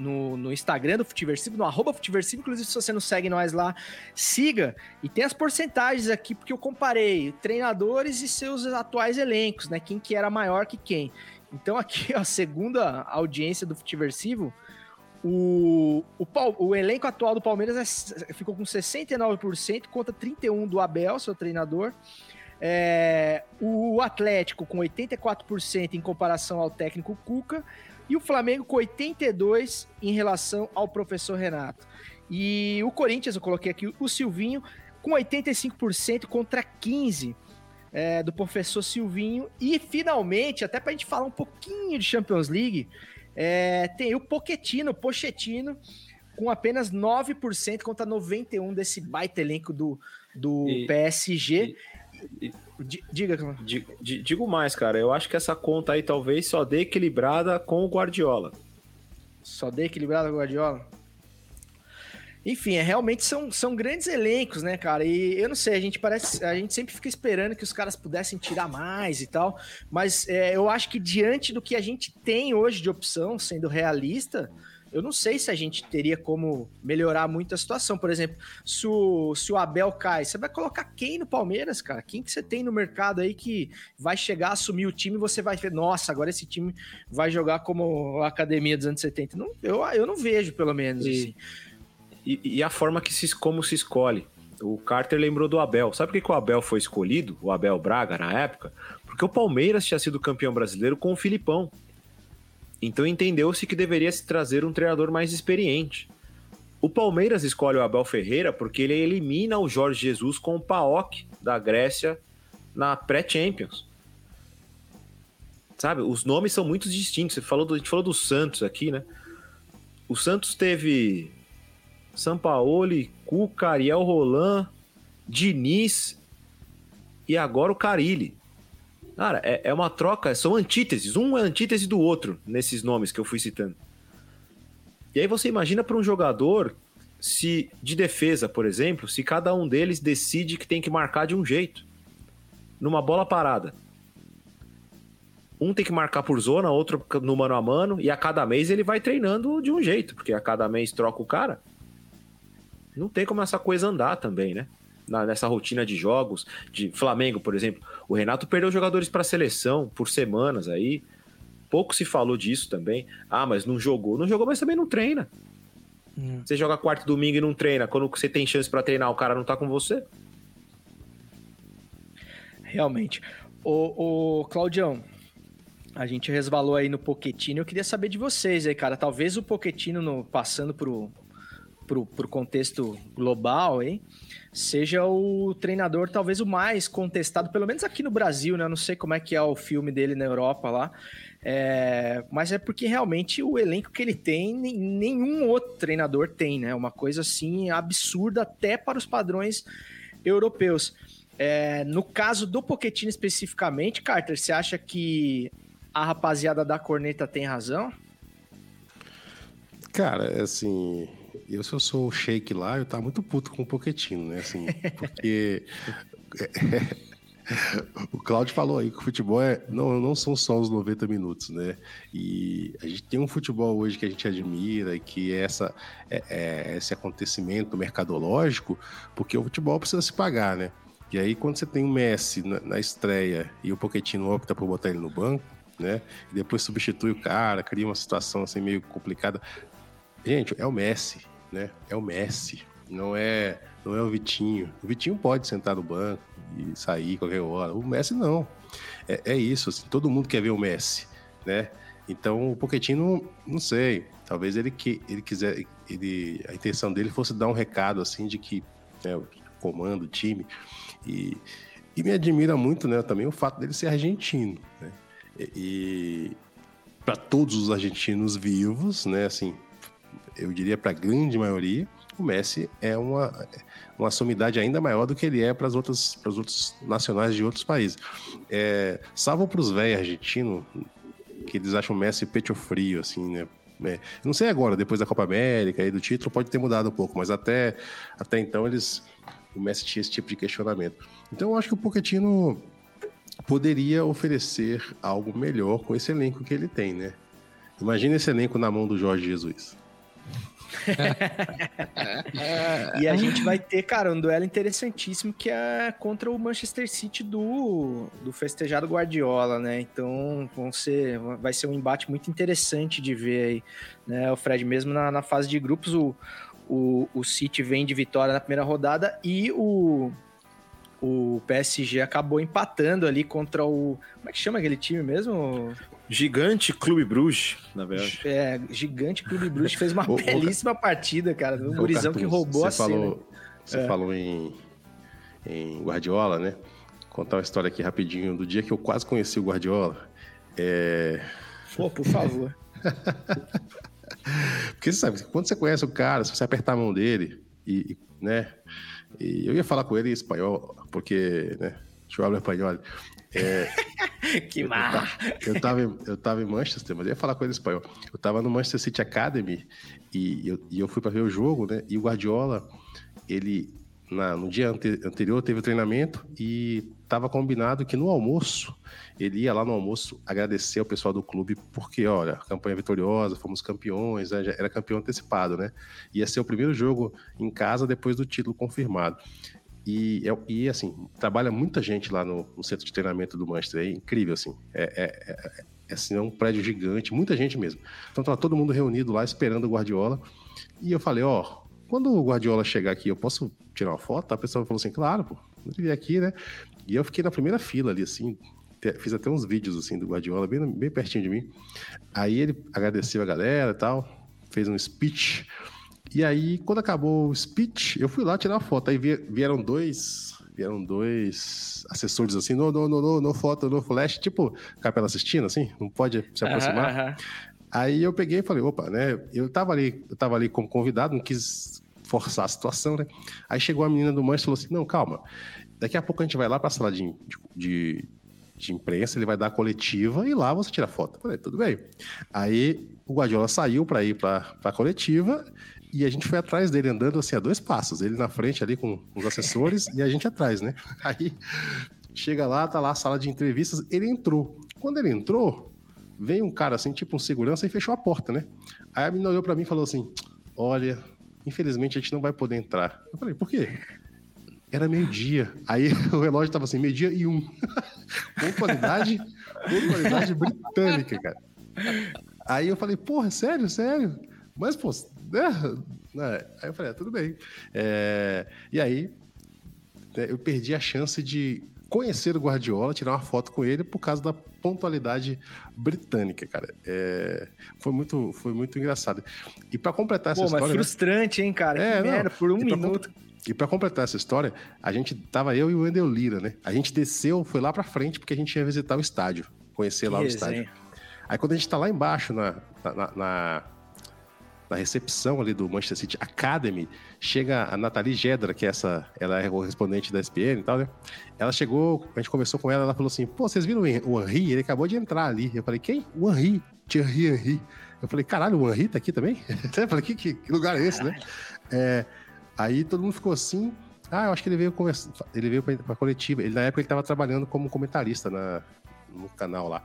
no, no Instagram do Futiversivo, no arroba Futiversivo. Inclusive, se você não segue nós lá, siga. E tem as porcentagens aqui, porque eu comparei treinadores e seus atuais elencos, né? Quem que era maior que quem. Então, aqui, a segunda audiência do Futiversivo, o, o, o, elenco atual do Palmeiras é, ficou com 69% contra 31% do Abel, seu treinador. É, o Atlético com 84% em comparação ao técnico Cuca e o Flamengo com 82 em relação ao professor Renato. E o Corinthians, eu coloquei aqui o Silvinho, com 85% contra 15% é, do professor Silvinho. E finalmente, até para a gente falar um pouquinho de Champions League, é, tem o Pochettino, Pochettino, com apenas 9% contra 91% desse baita elenco do, do e, PSG. E Diga, Digo mais, cara. Eu acho que essa conta aí talvez só dê equilibrada com o Guardiola. Só dê equilibrada com o Guardiola? Enfim, é, realmente são, são grandes elencos, né, cara? E eu não sei, a gente parece. A gente sempre fica esperando que os caras pudessem tirar mais e tal. Mas é, eu acho que diante do que a gente tem hoje de opção, sendo realista, eu não sei se a gente teria como melhorar muito a situação. Por exemplo, se o, se o Abel cai, você vai colocar quem no Palmeiras, cara? Quem que você tem no mercado aí que vai chegar, assumir o time e você vai ver, nossa, agora esse time vai jogar como a academia dos anos 70? Não, eu, eu não vejo, pelo menos. E, assim. e, e, a forma que se, como se escolhe. O Carter lembrou do Abel. Sabe por que, que o Abel foi escolhido, o Abel Braga, na época? Porque o Palmeiras tinha sido campeão brasileiro com o Filipão. Então entendeu-se que deveria se trazer um treinador mais experiente. O Palmeiras escolhe o Abel Ferreira porque ele elimina o Jorge Jesus com o PAOK da Grécia na pré-Champions. Sabe, os nomes são muito distintos. Você falou do, a gente falou do Santos aqui, né? O Santos teve Sampaoli, Cuca, Ariel Roland, Diniz e agora o Carilli. Cara, é, é uma troca, são antíteses. Um é antítese do outro, nesses nomes que eu fui citando. E aí você imagina para um jogador, se de defesa, por exemplo, se cada um deles decide que tem que marcar de um jeito. Numa bola parada. Um tem que marcar por zona, outro no mano a mano, e a cada mês ele vai treinando de um jeito, porque a cada mês troca o cara. Não tem como essa coisa andar também, né? Na, nessa rotina de jogos, de Flamengo, por exemplo. O Renato perdeu jogadores para a seleção por semanas aí. Pouco se falou disso também. Ah, mas não jogou. Não jogou, mas também não treina. Hum. Você joga quarto domingo e não treina. Quando você tem chance para treinar, o cara não tá com você. Realmente. Ô, ô, Claudião, a gente resvalou aí no Poquetino. Eu queria saber de vocês aí, cara. Talvez o Poquetino, no, passando pro, pro, pro contexto global aí, seja o treinador talvez o mais contestado, pelo menos aqui no Brasil, né? Eu não sei como é que é o filme dele na Europa lá. É, mas é porque realmente o elenco que ele tem, nenhum outro treinador tem, né? Uma coisa assim absurda até para os padrões europeus. É, no caso do Pochettino especificamente, Carter, você acha que a rapaziada da corneta tem razão? Cara, assim, eu se eu sou o shake lá, eu tava muito puto com o Poquetino, né? Assim, porque o Claudio falou aí que o futebol é, não, não são só os 90 minutos, né? E a gente tem um futebol hoje que a gente admira, que é essa, é, é esse acontecimento mercadológico, porque o futebol precisa se pagar, né? E aí, quando você tem o Messi na, na estreia e o Pochettino opta por botar ele no banco, né? E depois substitui o cara, cria uma situação assim meio complicada. Gente, é o Messi, né? É o Messi, não é, não é o Vitinho. O Vitinho pode sentar no banco e sair qualquer hora. O Messi não. É, é isso, assim, todo mundo quer ver o Messi, né? Então o Pochettino, não sei, talvez ele que ele quiser, ele a intenção dele fosse dar um recado assim de que né, o comando, o time e, e me admira muito, né, também o fato dele ser argentino, né? E, e para todos os argentinos vivos, né, assim, eu diria para a grande maioria, o Messi é uma, uma sumidade ainda maior do que ele é para os outros nacionais de outros países. É, salvo para os velhos argentinos, que eles acham o Messi pecho frio, assim, né? É, não sei agora, depois da Copa América e do título, pode ter mudado um pouco, mas até, até então eles, o Messi tinha esse tipo de questionamento. Então eu acho que o Pochettino poderia oferecer algo melhor com esse elenco que ele tem, né? Imagina esse elenco na mão do Jorge Jesus. E a gente vai ter, cara, um duelo interessantíssimo que é contra o Manchester City do, do festejado Guardiola, né? Então vão ser, vai ser um embate muito interessante de ver aí, né? O Fred, mesmo na, na fase de grupos, o, o, o City vem de vitória na primeira rodada e o, o PSG acabou empatando ali contra o. Como é que chama aquele time mesmo? Gigante Clube Bruges, na verdade. É, Gigante Clube Bruges fez uma belíssima partida, cara. Um gurizão que roubou a você cena. falou, Você É. falou em, em Guardiola, né? Contar uma história aqui rapidinho do dia que eu quase conheci o Guardiola. É, Pô, por favor. Porque você sabe, quando você conhece o cara, se você apertar a mão dele, e, e, né? E eu ia falar com ele em espanhol, porque, né? Deixa eu espanhol. que mar. Eu tava, em- eu tava em Manchester, mas eu ia falar ele em espanhol. Eu tava no Manchester City Academy e eu, e eu fui para ver o jogo, né? E o Guardiola, ele na- no dia ante- anterior teve o treinamento e tava combinado que no almoço ele ia lá no almoço agradecer ao pessoal do clube porque, olha, campanha vitoriosa, fomos campeões, né? Era campeão antecipado, né? Ia ser o primeiro jogo em casa depois do título confirmado. E, é- e, assim, trabalha muita gente lá no, no centro de treinamento do Manchester. É incrível, assim. É, é- é- é, assim, é um prédio gigante, muita gente mesmo. Então tava todo mundo reunido lá esperando o Guardiola. E eu falei, ó, quando o Guardiola chegar aqui, eu posso tirar uma foto? A pessoa falou assim, claro, pô, ele vir aqui, né? E eu fiquei na primeira fila ali, assim, fiz até uns vídeos, assim, do Guardiola, bem, bem pertinho de mim. Aí ele agradeceu a galera e tal, fez um speech. E aí, quando acabou o speech, eu fui lá tirar uma foto. Aí vie- vieram dois. Vieram dois assessores assim, no, no, no, no foto, no flash, tipo Capela assistindo, assim, não pode se aproximar. Aí eu peguei e falei, opa, né? Eu tava ali, eu tava ali como convidado, não quis forçar a situação, né? Aí chegou a menina do Manchester e falou assim: não, calma. Daqui a pouco a gente vai lá pra sala de, de, de imprensa, ele vai dar a coletiva e lá você tira foto. Eu falei, tudo bem. Aí o Guardiola saiu para ir para a coletiva e a gente foi atrás dele andando assim a dois passos. Ele na frente ali com os assessores e a gente atrás, né? Aí chega lá, tá lá a sala de entrevistas, ele entrou. Quando ele entrou, veio um cara assim, tipo um segurança, e fechou a porta, né? Aí a menina olhou para mim e falou assim: Olha, infelizmente a gente não vai poder entrar. Eu falei, por quê? Era meio-dia. Aí o relógio tava assim, meio-dia e um. pontualidade, pontualidade britânica, cara. Aí eu falei, porra, sério, sério? Mas, pô, né? né? Aí eu falei, ah, tudo bem. É... E aí né, eu perdi a chance de conhecer o Guardiola, tirar uma foto com ele por causa da pontualidade britânica, cara. É, foi, muito, foi muito engraçado. E para completar essa Pô, história. mas né? frustrante, hein, cara? É, que não. merda, por um E pra minuto. E para completar essa história, a gente tava eu e o Wendel Lira, né? A gente desceu, foi lá para frente porque a gente ia visitar o estádio, conhecer lá Que o resenha. estádio. Aí quando a gente tá lá embaixo na, na, na- na- recepção ali do Manchester City Academy, chega a Nathalie Gedra, que é essa, ela é correspondente da SPN e tal, né? Ela chegou, a gente conversou com ela, ela falou assim: "Pô, vocês viram o Hen- o Henry? Ele acabou de entrar ali". Eu falei: "Quem? O Henry, Thierry Henry". Eu falei: "Caralho, o Henry tá aqui também?". Eu falei: "Que, que- que lugar é esse, né?" É, Aí todo mundo ficou assim. Ah, eu acho que ele veio conversar. Ele veio pra, coletiva. Ele, na época ele tava trabalhando como comentarista na, no canal lá.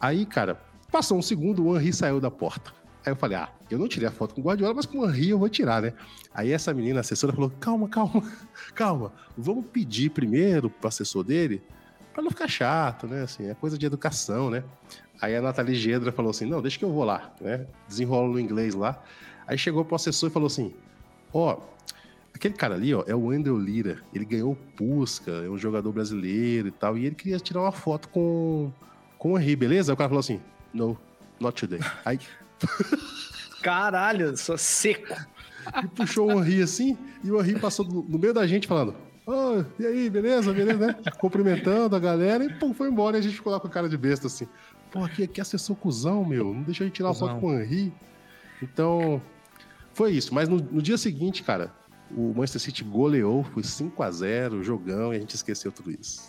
Aí, cara, passou um segundo, o Henry saiu da porta. Aí eu falei, ah, eu não tirei a foto com o Guardiola, mas com o Henry eu vou tirar, né? Aí essa menina, assessora, falou: calma, calma, calma. Vamos pedir primeiro pro assessor dele pra não ficar chato, né? Assim, é coisa de educação, né? Aí a Nathalie Gedra falou assim: não, deixa que eu vou lá, né? Desenrola no inglês lá. Aí chegou pro assessor e falou assim: ó, aquele cara ali, ó, é o Wendel Lira. Ele ganhou o Pusca, é um jogador brasileiro e tal. E ele queria tirar uma foto com, com o Henry, beleza? Aí o cara falou assim: no, not today. Aí Caralho, sou seco. e puxou o Henry assim, e o Henry passou no, meio da gente falando. "Ô, e aí, beleza, beleza, né? Cumprimentando a galera e pum, foi embora. E a gente ficou lá com a cara de besta assim. Pô, aqui, aqui assessor cuzão, meu. Não deixou a gente tirar uma Cuzão. foto com o Henry. Então, foi isso. Mas no, no dia seguinte, cara, o Manchester City goleou, foi 5 a 0 jogão, e a gente esqueceu tudo isso.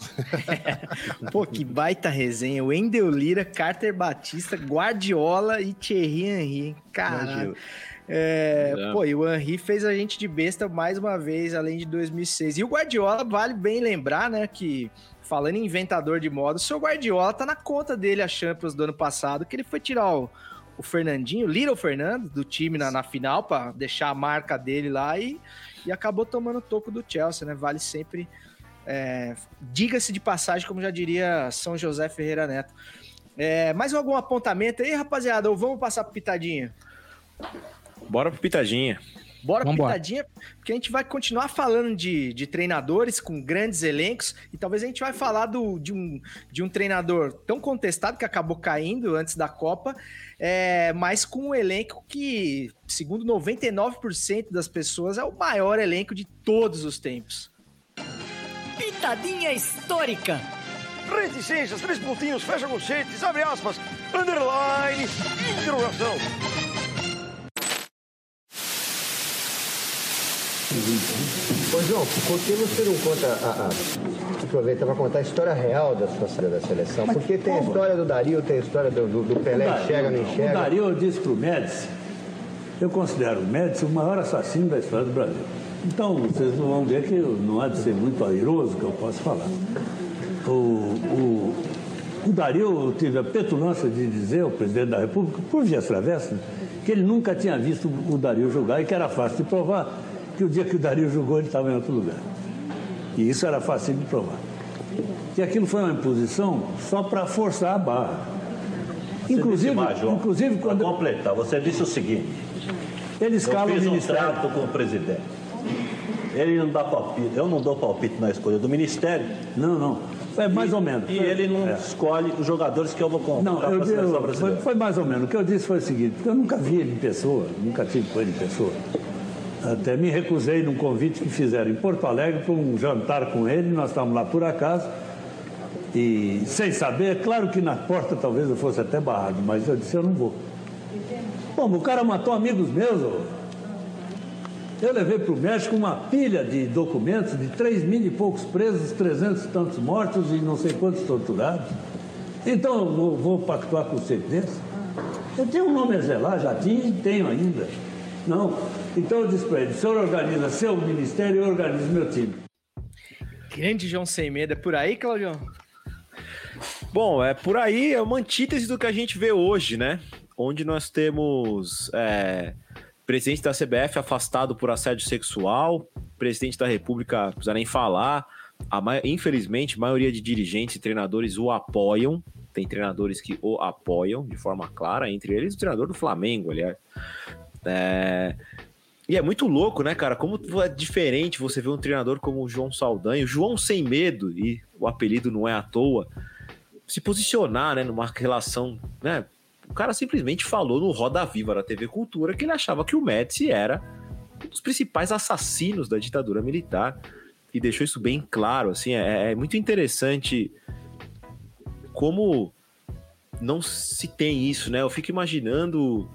Pô, que baita resenha. Wendel Lira, Carter Batista, Guardiola e Thierry Henry. hein? Caralho. É, É. Pô, e o Henry fez a gente de besta mais uma vez, além de 2006. E o Guardiola, vale bem lembrar, né, que falando em inventador de moda, o seu Guardiola tá na conta dele a Champions do ano passado, que ele foi tirar o, o Fernandinho, Little Fernando, do time na, na final, pra deixar a marca dele lá e, e acabou tomando o toco do Chelsea, né? Vale sempre. é, Diga-se de passagem, como já diria São José Ferreira Neto. É, mais algum apontamento aí, rapaziada? Ou vamos passar pro pitadinho? Bora pro Pitadinha. Bora Vambora. pitadinha, porque a gente vai continuar falando de, de treinadores com grandes elencos e talvez a gente vai falar do, de, um, de um treinador tão contestado que acabou caindo antes da Copa, é, mas com um elenco que, segundo 99% das pessoas, é o maior elenco de todos os tempos. Pitadinha histórica. Reticências, três pontinhos, fecha conchetes, abre aspas, underline, interrogação. Ô João, por que você não conta a, a- aproveita para contar a história real da sua saída da seleção? Porque tem a história do Dario, tem a história do, do, do Pelé, enxerga, não O enxerga. Dario eu disse para o Médici, eu considero o Médici o maior assassino da história do Brasil. Então, vocês vão ver que não há de ser muito airoso que eu posso falar. O, o, o Dario, eu tive a petulância de dizer ao presidente da República, por vias travessas, que ele nunca tinha visto o Dario jogar e que era fácil de provar que o dia que o Dario jogou ele estava em outro lugar. E isso era fácil de provar. Que aquilo foi uma imposição só para forçar a barra. Inclusive, inclusive Para quando completar, você disse o seguinte: ele eu escala o fiz um trato com o presidente. Ele não dá palpite, eu não dou palpite na escolha do ministério. Não, não. É mais ou menos. E ele não É. escolhe os jogadores que eu vou Não, convocar eu, eu, foi, foi mais ou menos. O que eu disse foi o seguinte, eu nunca vi ele em pessoa, nunca tive com ele em pessoa. Até me recusei num convite que fizeram em Porto Alegre para um jantar com ele, nós estávamos lá por acaso. E sem saber, claro que na porta talvez eu fosse até barrado, mas eu disse, eu não vou. Bom, o cara matou amigos meus. Eu levei para o México uma pilha de documentos de 3 mil e poucos presos, 300 e tantos mortos e não sei quantos torturados. Então eu vou, vou pactuar com desse? Eu tenho um nome a zelar, já tinha e tenho ainda. Não. Então eu disse para ele: o senhor organiza seu ministério, eu organizo meu time. Grande João Sem Medo. É por aí, Claudião? Bom, é por aí, é uma antítese do que a gente vê hoje, né? Onde nós temos é, presidente da CBF afastado por assédio sexual, presidente da República, não precisa nem falar. A, infelizmente, a maioria de dirigentes e treinadores o apoiam. Tem treinadores que o apoiam de forma clara, entre eles o treinador do Flamengo, aliás. É... E é muito louco, né, cara? Como é diferente você ver um treinador como o João Saldanha, João Sem Medo, e o apelido não é à toa, se posicionar, né, numa relação, né? O cara simplesmente falou no Roda Viva da TV Cultura que ele achava que o Médici era um dos principais assassinos da ditadura militar e deixou isso bem claro, assim, é, é muito interessante como não se tem isso, né? Eu fico imaginando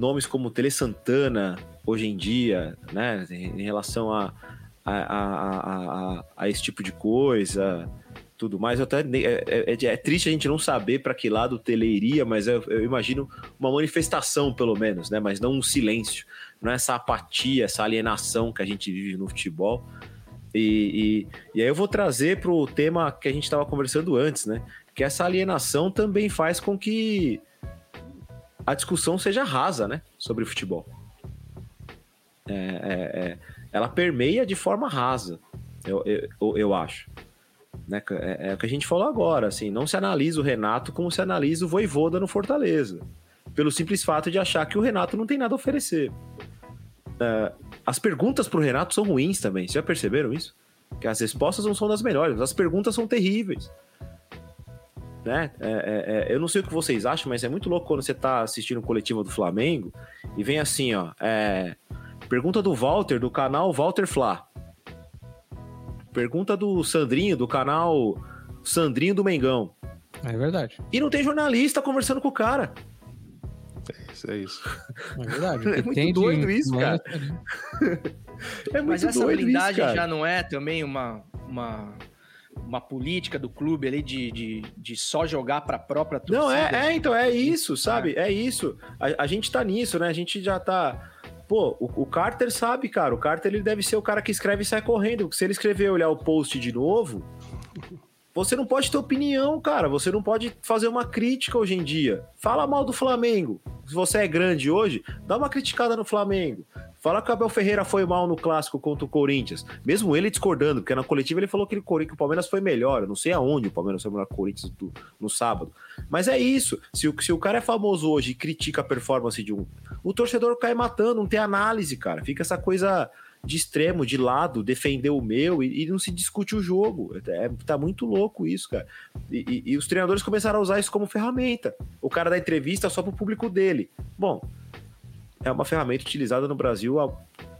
nomes como Tele Santana hoje em dia, né, em relação a, a, a, a, a esse tipo de coisa, tudo mais. Até, é, é, é, triste a gente não saber para que lado o Tele iria, mas eu, eu, imagino uma manifestação, pelo menos, né, mas não um silêncio, não é essa apatia, essa alienação que a gente vive no futebol. E, e, e aí eu vou trazer para o tema que a gente estava conversando antes, né? Que essa alienação também faz com que a discussão seja rasa, né? Sobre futebol. É, é, é, ela permeia de forma rasa, eu, eu, eu acho. Né? É, é, o que a gente falou agora, assim, não se analisa o Renato como se analisa o Voivoda no Fortaleza, pelo simples fato de achar que o Renato não tem nada a oferecer. É, as perguntas para o Renato são ruins também, vocês já perceberam isso? Que as respostas não são das melhores, as perguntas são terríveis né? É, é, é, eu não sei o que vocês acham, mas é muito louco quando você tá assistindo o coletivo do Flamengo e vem assim, ó. É, pergunta do Walter, do canal Walter Fla. Pergunta do Sandrinho, do canal Sandrinho do Mengão. É verdade. E não tem jornalista conversando com o cara. É isso, é isso. É verdade. É muito doido de... isso, cara. é muito Mas essa blindagem isso, já não é também uma, uma uma política do clube ali de, de, de só jogar para a própria torcida. Não, é, é, então, é isso, sabe? É isso. A, a gente tá nisso, né? A gente já tá. Pô, o, o, Carter sabe, cara. O Carter ele deve ser o cara que escreve e sai correndo. Se ele escrever olhar o post de novo, você não pode ter opinião, cara. Você não pode fazer uma crítica hoje em dia. Fala mal do Flamengo. Se você é grande hoje, dá uma criticada no Flamengo. Fala que o Abel Ferreira foi mal no clássico contra o Corinthians. Mesmo ele discordando, porque na coletiva ele falou que, o Palmeiras foi melhor. Eu não sei aonde o Palmeiras foi melhor que o Corinthians do, no sábado. Mas é isso. Se o, se o cara é famoso hoje e critica a performance de um, o torcedor cai matando, não tem análise, cara. Fica essa coisa de extremo, de lado, defender o meu e, e não se discute o jogo. É, tá muito louco isso, cara. E, e, e, os treinadores começaram a usar isso como ferramenta. O cara dá entrevista só pro público dele. Bom, é uma ferramenta utilizada no Brasil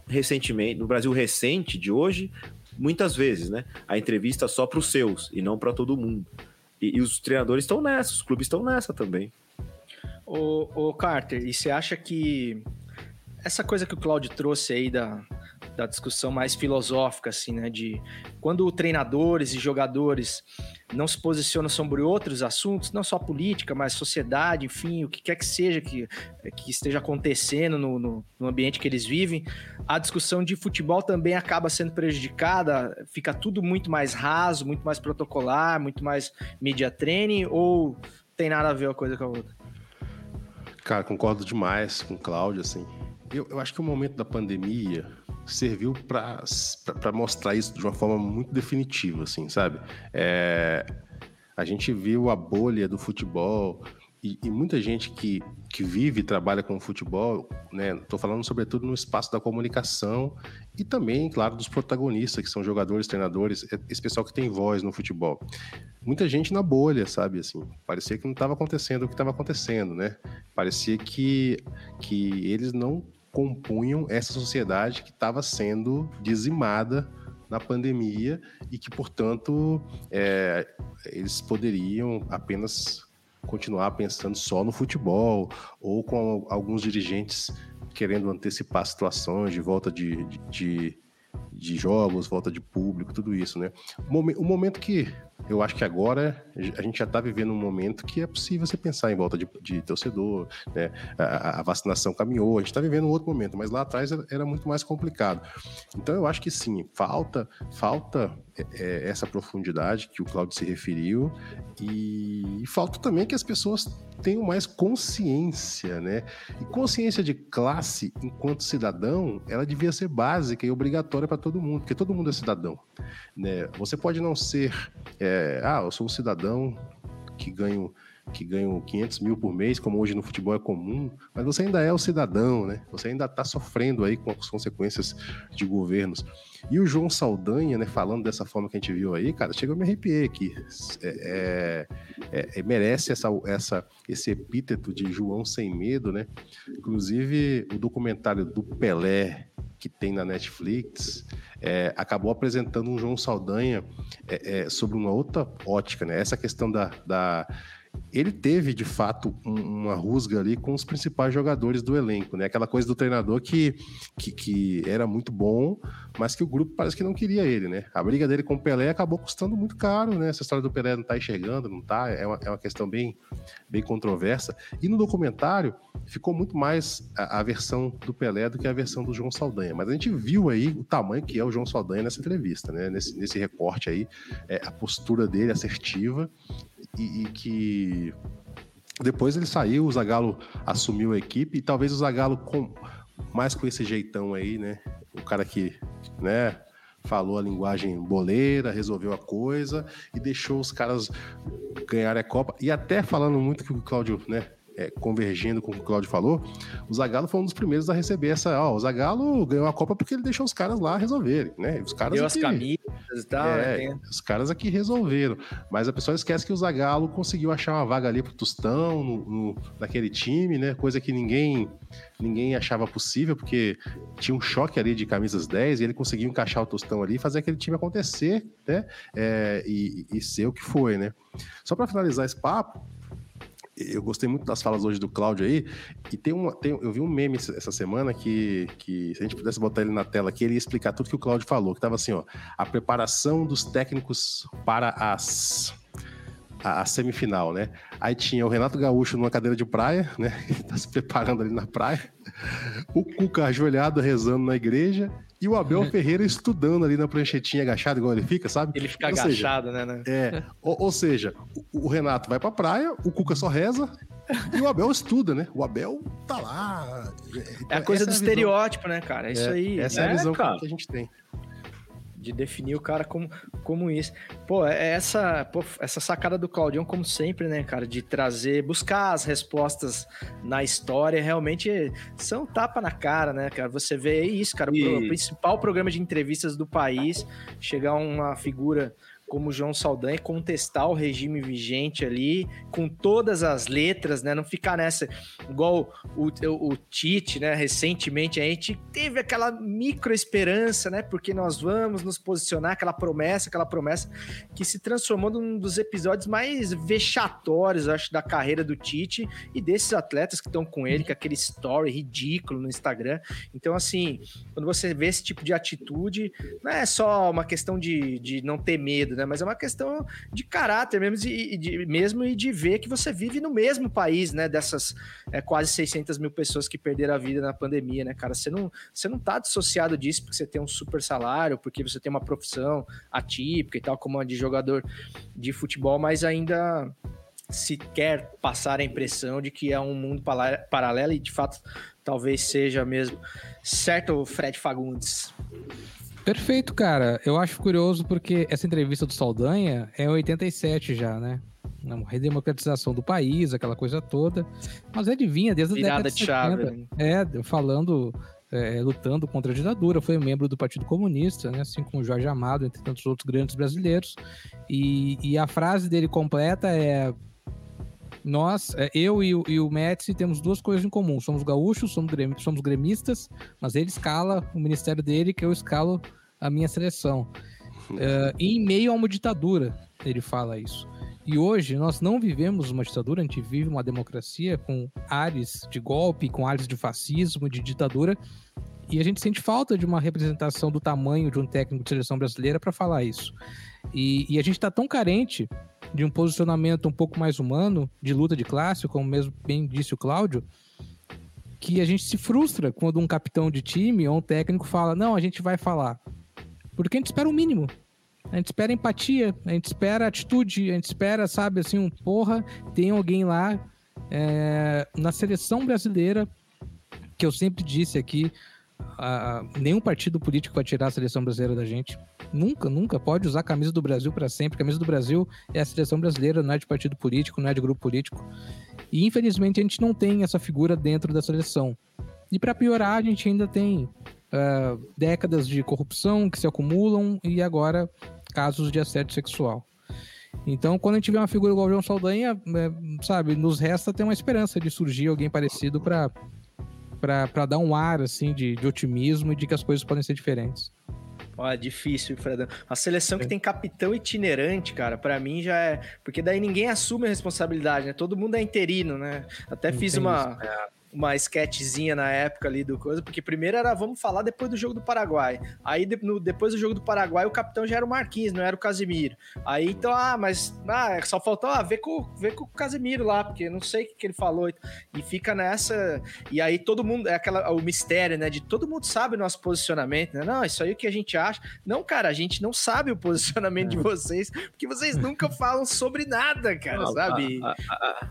recentemente, no Brasil recente de hoje, muitas vezes, né? A entrevista só para os seus e não para todo mundo. E, e, os treinadores estão nessa, os clubes estão nessa também. O, o Carter, e você acha que essa coisa que o Claudio trouxe aí da, da discussão mais filosófica, assim, né? De quando treinadores e jogadores não se posicionam sobre outros assuntos, não só política, mas sociedade, enfim, o que quer que seja que, que esteja acontecendo no, no, no ambiente que eles vivem, a discussão de futebol também acaba sendo prejudicada, fica tudo muito mais raso, muito mais protocolar, muito mais media training, ou tem nada a ver uma coisa com a outra? Cara, concordo demais com o Cláudio, assim. Eu, eu acho que o momento da pandemia serviu para mostrar isso de uma forma muito definitiva, assim, sabe? É, a gente viu a bolha do futebol e, e, muita gente que, que vive e trabalha com futebol, né? Estou falando sobretudo no espaço da comunicação e também, claro, dos protagonistas, que são jogadores, treinadores, é, esse pessoal que tem voz no futebol. Muita gente na bolha, sabe? Assim, parecia que não estava acontecendo o que estava acontecendo, né? Parecia que, que eles não compunham essa sociedade que estava sendo dizimada na pandemia e que, portanto, é, eles poderiam apenas continuar pensando só no futebol ou com alguns dirigentes querendo antecipar situações de volta de, de, de, de jogos, volta de público, tudo isso, né? O, momen- o momento que eu acho que agora a gente já está vivendo um momento que é possível você pensar em volta de, de torcedor, né? A, a- a vacinação caminhou, a gente está vivendo um outro momento, mas lá atrás era, era muito mais complicado. Então eu acho que sim, falta, falta é, é, essa profundidade que o Claudio se referiu e, e falta também que as pessoas tenham mais consciência, né? E consciência de classe enquanto cidadão, ela devia ser básica e obrigatória para todo mundo, porque todo mundo é cidadão, né? Você pode não ser, é, ah, eu sou um cidadão que ganho que ganho 500 mil por mês, como hoje no futebol é comum, mas você ainda é o cidadão, né? Você ainda está sofrendo aí com as consequências de governos. E o João Saldanha, né, falando dessa forma que a gente viu aí, cara, chegou a me arrepiar aqui. É, é, é, merece essa, essa, esse epíteto de João Sem Medo, né? Inclusive, o documentário do Pelé, que tem na Netflix, é, acabou apresentando um João Saldanha é, é, sobre uma outra ótica, né? Essa questão da, da ele teve de fato um- uma rusga ali com os principais jogadores do elenco, né? Aquela coisa do treinador que, que, que era muito bom, mas que o grupo parece que não queria ele, né? A briga dele com o Pelé acabou custando muito caro, né? Essa história do Pelé não tá enxergando, não tá? É uma, é uma questão bem, bem controversa. E no documentário ficou muito mais a, a versão do Pelé do que a versão do João Saldanha. Mas a gente viu aí o tamanho que é o João Saldanha nessa entrevista, né? Nesse, nesse recorte aí, é, a postura dele assertiva e, e que depois ele saiu, o Zagallo assumiu a equipe e talvez o Zagallo com mais com esse jeitão aí, né? O cara que, né, falou a linguagem boleira, resolveu a coisa e deixou os caras ganharem a Copa. E até falando muito que o Cláudio, né, é, convergindo com o que o Cláudio falou, o Zagallo foi um dos primeiros a receber essa, ó, o Zagallo ganhou a Copa porque ele deixou os caras lá resolverem, né? Os caras Deu as aqui- camisas e tal, é, né? Os caras aqui resolveram. Mas a pessoa esquece que o Zagallo conseguiu achar uma vaga ali pro Tostão, no, no- naquele time, né? Coisa que ninguém ninguém achava possível, porque tinha um choque ali de camisas 10 e ele conseguiu encaixar o Tostão ali e fazer aquele time acontecer, né? É, e, e ser o que foi, né? Só para finalizar esse papo, eu gostei muito das falas hoje do Cláudio aí, e tem uma, tem, eu vi um meme essa semana que, que, se a gente pudesse botar ele na tela aqui, ele ia explicar tudo que o Cláudio falou, que tava assim, ó, a preparação dos técnicos para as a, a semifinal, né? Aí tinha o Renato Gaúcho numa cadeira de praia, né? Ele tá se preparando ali na praia. O Cuca ajoelhado rezando na igreja e o Abel Ferreira estudando ali na pranchetinha agachado igual ele fica, sabe? Ele fica Ou seja, agachado, né, né? é, ou, ou seja, o, o Renato vai pra praia, o Cuca só reza e o Abel estuda, né? O Abel tá lá. É a coisa do a visão- estereótipo, né, cara? É isso É, aí. Essa é, a né, visão cara? que a gente tem. De definir o cara como, como isso. Pô, é essa, pô, essa sacada do Claudião, como sempre, né, cara, de trazer, buscar as respostas na história, realmente são tapa na cara, né, cara? Você vê isso, cara, o E- pro- principal programa de entrevistas do país, chegar uma figura como o João Saldanha, contestar o regime vigente ali, com todas as letras, né? Não ficar nessa, igual o, o, o Tite, né? Recentemente a gente teve aquela micro esperança, né? Porque nós vamos nos posicionar, aquela promessa, aquela promessa que se transformou num dos episódios mais vexatórios, acho, da carreira do Tite e desses atletas que estão com ele, com aquele story ridículo no Instagram. Então, assim, quando você vê esse tipo de atitude, não é só uma questão de, de não ter medo, né? Mas é uma questão de caráter mesmo e de, mesmo e de ver que você vive no mesmo país, né? Dessas é, quase 600 mil pessoas que perderam a vida na pandemia, né, cara? Você não, você não tá dissociado disso porque você tem um super salário, porque você tem uma profissão atípica e tal, como a de jogador de futebol, mas ainda se quer passar a impressão de que é um mundo paralelo e de fato talvez seja mesmo. Certo, Fred Fagundes? Perfeito, cara. Eu acho curioso porque essa entrevista do Saldanha é 87 já, né? Uma redemocratização do país, aquela coisa toda. Mas ele vinha desde a Virada década de chave, 70. É, falando, é, lutando contra a ditadura. Foi membro do Partido Comunista, né? Assim como o Jorge Amado, entre tantos outros grandes brasileiros. E, e a frase dele completa é nós, é, eu e o, e o temos duas coisas em comum. Somos gaúchos, somos, somos gremistas, mas ele escala o ministério dele, que eu escalo a minha seleção. É, em meio a uma ditadura, ele fala isso. E hoje nós não vivemos uma ditadura, a gente vive uma democracia com ares de golpe, com ares de fascismo, de ditadura. E a gente sente falta de uma representação do tamanho de um técnico de seleção brasileira para falar isso. E, e a gente está tão carente de um posicionamento um pouco mais humano, de luta de classe, como mesmo bem disse o Cláudio, que a gente se frustra quando um capitão de time ou um técnico fala: não, a gente vai falar. Porque a gente espera o mínimo. A gente espera empatia, a gente espera atitude, a gente espera, sabe, assim, um porra, tem alguém lá é, na seleção brasileira, que eu sempre disse aqui, nenhum partido político vai tirar a seleção brasileira da gente. Nunca, nunca pode usar a camisa do Brasil para sempre. A camisa do Brasil é a seleção brasileira, não é de partido político, não é de grupo político. E infelizmente a gente não tem essa figura dentro da seleção. E para piorar, a gente ainda tem uh, décadas de corrupção que se acumulam e agora casos de assédio sexual. Então, quando a gente vê uma figura igual o João Saldanha, é, sabe, nos resta ter uma esperança de surgir alguém parecido para para dar um ar assim de, de otimismo e de que as coisas podem ser diferentes. Ó, é difícil, Fredão. A seleção que tem capitão itinerante, cara, para mim já é. Porque daí ninguém assume a responsabilidade, né? Todo mundo é interino, né? Até fiz uma. Isso. É uma sketchzinha na época ali do coisa, porque primeiro era vamos falar depois do jogo do Paraguai. Aí de, no, depois do jogo do Paraguai o capitão já era o Marquinhos, não era o Casimiro. Aí então, ah, mas ah, só faltou ah, ver com, ver com o Casimiro lá, porque não sei o que, que ele falou. E fica nessa. E aí todo mundo, é aquela, o mistério, né? De todo mundo sabe o nosso posicionamento, né? Não, isso aí é o que a gente acha. Não, cara, a gente não sabe o posicionamento de vocês, porque vocês nunca falam sobre nada, cara, não, sabe? A,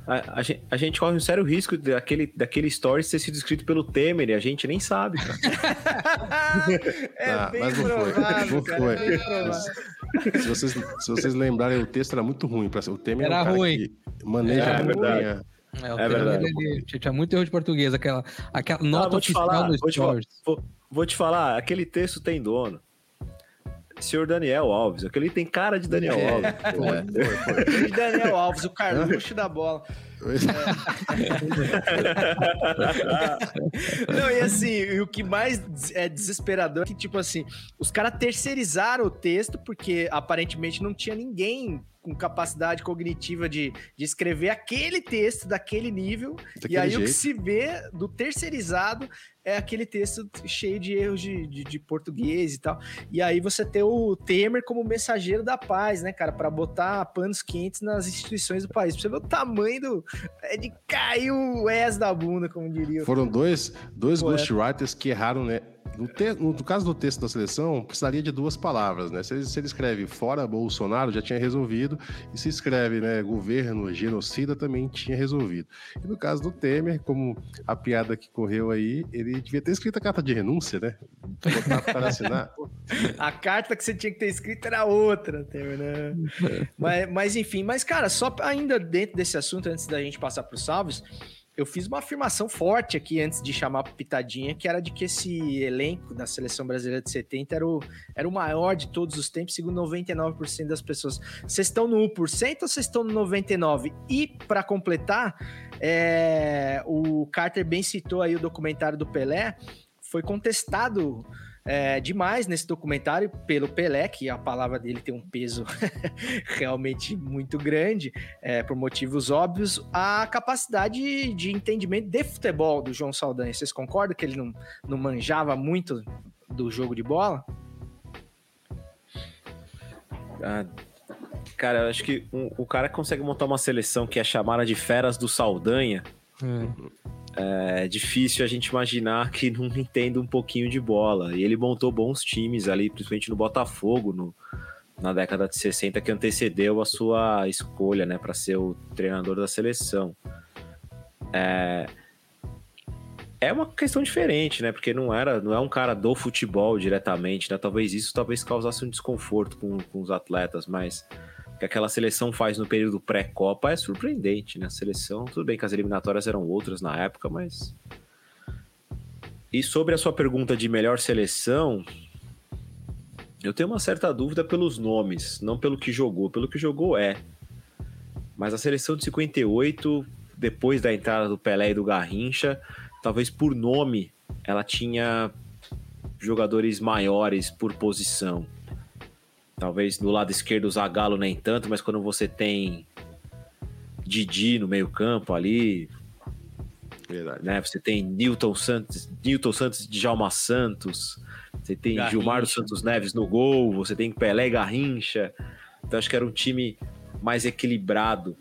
a, a, a gente corre um sério risco daquele, daquele stories ter sido escrito pelo Temer e a gente nem sabe, cara. é ah, bem mas não provável, foi. Não cara, foi. É se, vocês, se vocês lembrarem, o texto era muito ruim. Pra, o Temer era é um ruim. que maneja é, muito bem a... É, é verdade. Ele, tinha muito erro de português, aquela, aquela nota ah, vou te falar, vou te, vou, vou te falar, aquele texto tem dono. Senhor Daniel Alves, aquele tem cara de Daniel é, Alves. É. De Daniel Alves, o Carluxo da bola. É. Não, e assim, o que mais é desesperador é que, tipo assim, os caras terceirizaram o texto porque aparentemente não tinha ninguém com capacidade cognitiva de, de escrever aquele texto daquele nível. Daquele e aí jeito. o que se vê do terceirizado é aquele texto cheio de erros de, de, de, português e tal. E aí você tem o Temer como mensageiro da paz, né, cara? para botar panos quentes nas instituições do país. Pra você ver o tamanho do. É de cair o S da bunda, como diria. Foram dois, dois ghostwriters que erraram, né? No, te, no, caso do texto da seleção, precisaria de duas palavras, né? Se ele, se ele, escreve fora Bolsonaro, já tinha resolvido. E se escreve, né, governo genocida, também tinha resolvido. E no caso do Temer, como a piada que correu aí, ele devia ter escrito a carta de renúncia, né? Botar para assinar. a carta que você tinha que ter escrito era outra, Temer, né? mas, mas enfim, mas cara, só ainda dentro desse assunto, antes da gente passar para os salves eu fiz uma afirmação forte aqui antes de chamar a pitadinha, que era de que esse elenco da seleção brasileira de 70 era o, era o maior de todos os tempos, segundo 99% das pessoas. Vocês estão no 1% ou vocês estão no 99%? E, para completar, é, o Carter bem citou aí o documentário do Pelé, foi contestado é, demais nesse documentário pelo Pelé, que a palavra dele tem um peso realmente muito grande, é, por motivos óbvios, a capacidade de entendimento de futebol do João Saldanha. Vocês concordam que ele não, não manjava muito do jogo de bola? Ah, cara, eu acho que um, o cara consegue montar uma seleção que é chamada de Feras do Saldanha. Hum é difícil a gente imaginar que não entenda um pouquinho de bola. E ele montou bons times ali, principalmente no Botafogo, no, na década de 60, que antecedeu a sua escolha né, para ser o treinador da seleção. É, é uma questão diferente, né? Porque não era, não é um cara do futebol diretamente, né? Talvez isso talvez causasse um desconforto com, com os atletas, mas que aquela seleção faz no período pré-Copa é surpreendente, né? A seleção, tudo bem que as eliminatórias eram outras na época, mas. E sobre a sua pergunta de melhor seleção, eu tenho uma certa dúvida pelos nomes, não pelo que jogou. Pelo que jogou é. Mas a seleção de 58, depois da entrada do Pelé e do Garrincha, talvez por nome, ela tinha jogadores maiores por posição. Talvez no lado esquerdo o Zagallo nem tanto, mas quando você tem Didi no meio-campo ali. Verdade. Né? Você tem Newton Santos, Newton Santos e Djalma Santos. Você tem Garrincha. Gilmar dos Santos Neves no gol. Você tem Pelé e Garrincha. Então acho que era um time mais equilibrado.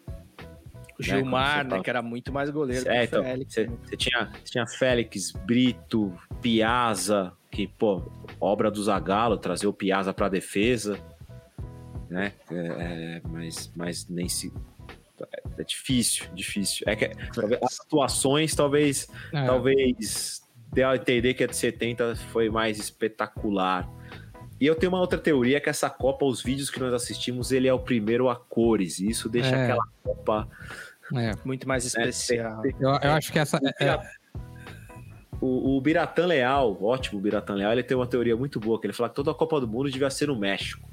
O Gilmar, Quando você né, que era muito mais goleiro que É, o então, Félix. você, você tinha, você tinha Félix, Brito, Piazza, que, pô, obra do Zagallo, trazer o Piazza pra defesa, né? É, é, mas, mas nem se. É, é difícil, difícil. É que talvez as atuações talvez, É. talvez dê a entender que a de 70 foi mais espetacular. E eu tenho uma outra teoria que essa Copa, os vídeos que nós assistimos, ele é o primeiro a cores. E isso deixa É. aquela Copa É. Muito mais especial. Eu, eu acho que essa. é- O, o Biratan Leal, ótimo Biratan Leal, ele tem uma teoria muito boa, que ele fala que toda a Copa do Mundo devia ser no México.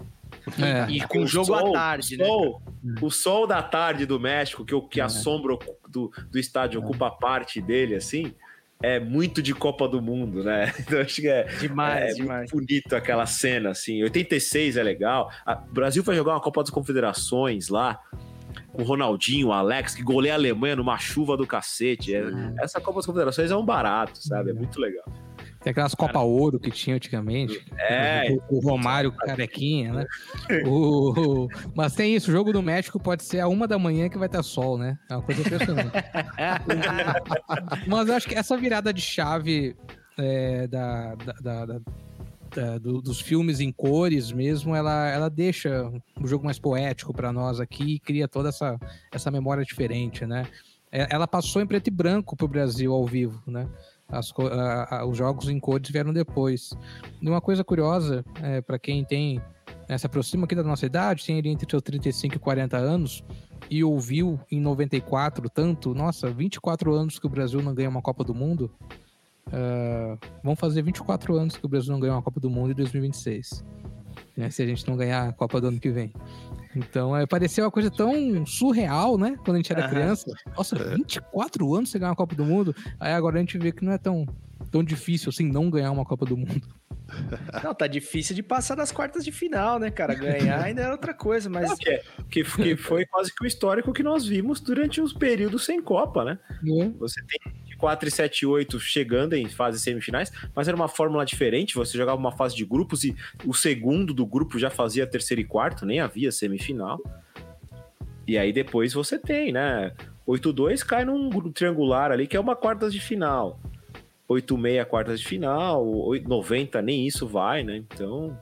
é. E com o jogo à tarde, o né? sol, O sol da tarde do México, que, o- que a sombra do, do estádio ocupa parte dele, assim, é muito de Copa do Mundo, né? Então acho que é, Demais, é demais. muito bonito aquela cena, assim. 86 é legal. A- O Brasil vai jogar uma Copa das Confederações lá, com o Ronaldinho, o Alex, que goleia a Alemanha numa chuva do cacete. É- essa Copa das Confederações é um barato, sabe? É muito legal. Tem aquelas Copa Ouro que tinha antigamente. É. O, o Romário carequinha, né? O, mas tem isso, o jogo do México pode ser a uma da manhã que vai estar sol, né? É uma coisa impressionante. mas eu acho que essa virada de chave é, da, da- da- da- da- do- dos filmes em cores mesmo, ela, ela deixa o jogo mais poético para nós aqui e cria toda essa, essa memória diferente, né? É, Ela passou em preto e branco pro Brasil ao vivo, né? As a- a- os jogos em cores vieram depois. E uma coisa curiosa, é, para quem tem, né, se aproxima aqui da nossa idade, tem ali entre seus 35 e 40 anos, e ouviu em 94 tanto, nossa, 24 anos que o Brasil não ganha uma Copa do Mundo. Ah, vão fazer 24 anos que o Brasil não ganha uma Copa do Mundo em 2026. Né, se a gente não ganhar a Copa do ano que vem. Então, é, parecia uma coisa tão surreal, né? Quando a gente era criança. Nossa, 24 anos você ganhar uma Copa do Mundo. Aí agora a gente vê que não é tão, tão difícil assim não ganhar uma Copa do Mundo. Não, tá difícil de passar das quartas de final, né, cara? Ganhar ainda é outra coisa, mas. Que, é- que, que foi quase que o histórico que nós vimos durante os períodos sem Copa, né? Você tem 4 e 7 e 8 chegando em fases semifinais, mas era uma fórmula diferente. Você jogava uma fase de grupos e o segundo do grupo já fazia terceiro e quarto, nem havia semifinal. E aí depois você tem, né? 8-2 cai num triangular ali, que é uma quartas de final. 8-6 quartas de final, 8 90 nem isso vai, né? Então.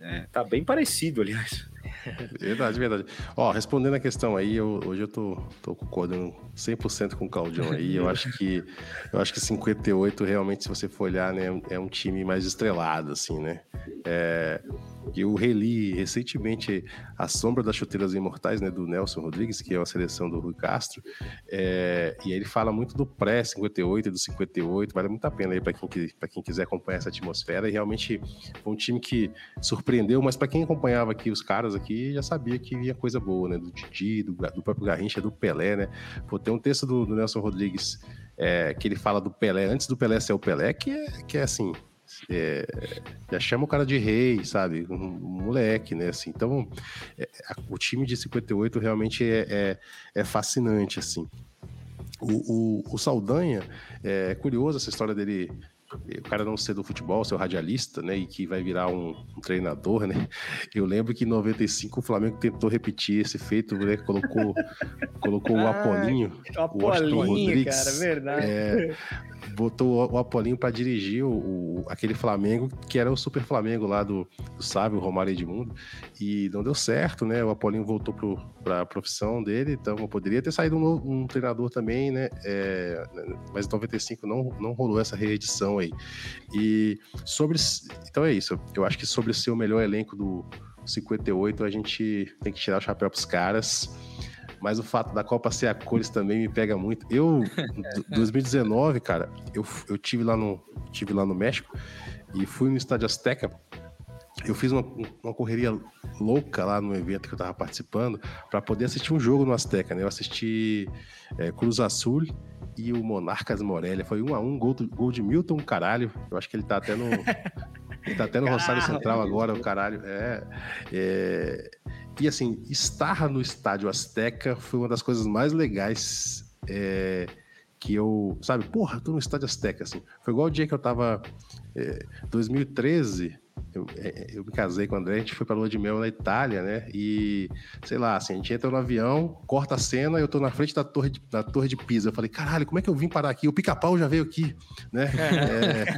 É, tá bem parecido, aliás. Verdade, verdade. Ó, respondendo a questão aí, eu- hoje eu tô, tô concordando 100% com o Claudião aí. Eu acho que eu acho que 58 realmente, se você for olhar, né, é um time mais estrelado, assim, né? É, eu reli recentemente A Sombra das Chuteiras Imortais, né, do Nelson Rodrigues, que é a seleção do Rui Castro. É, e aí ele fala muito do pré-58 e do 58, vale muito a pena aí para quem, quem quiser acompanhar essa atmosfera. E realmente foi um time que surpreendeu, mas para quem acompanhava aqui os caras aqui, já sabia que vinha coisa boa, né? Do Didi, do, do próprio Garrincha, do Pelé, né? Pô, tem um texto do, do Nelson Rodrigues é, que ele fala do Pelé, antes do Pelé ser o Pelé, que é, que é assim. É, já chama o cara de rei, sabe? Um, um moleque, né? Assim, então, é, o time de 58 realmente é, é, é fascinante, assim. O, o, o Saldanha, é curioso essa história dele, o cara não ser do futebol, ser um radialista, né, e que vai virar um, um treinador, né. Eu lembro que em 95 o Flamengo tentou repetir esse feito, né, colocou, colocou o Ah, Apolinho, o Apolinho, cara, verdade. é, botou o- Apolinho para dirigir o, o- aquele Flamengo que era o Super Flamengo lá do, do Sábio, Romário Edmundo, e não deu certo, né? O Apolinho voltou para a profissão dele, então poderia ter saído um, um treinador também, né? É, mas em 95 não, não rolou essa reedição aí. E sobre. Então é isso. Eu acho que sobre ser o melhor elenco do 58, a gente tem que tirar o chapéu pros caras. Mas o fato da Copa ser a cores também me pega muito. Eu, d- 2019, cara, eu, eu tive lá no tive lá no México e fui no Estádio Azteca. Eu fiz uma, uma correria louca lá no evento que eu tava participando para poder assistir um jogo no Azteca, né? Eu assisti é, Cruz Azul e o Monarcas Morelia. Foi um a um, gol, gol de Milton, caralho. Eu acho que ele tá até no. Ele tá até no Rosário Central agora, o caralho. É, é, e assim, estar no estádio Azteca foi uma das coisas mais legais é, que eu, sabe, porra, tô no estádio Azteca, assim. Foi igual o dia que eu tava, é, 2013, eu, é, eu me casei com o André, a gente foi pra lua de mel na Itália, né? E, sei lá, assim, a gente entra no avião, corta a cena, eu tô na frente da torre de, da torre de Pisa. Eu falei, caralho, como é que eu vim parar aqui? O pica-pau já veio aqui, né?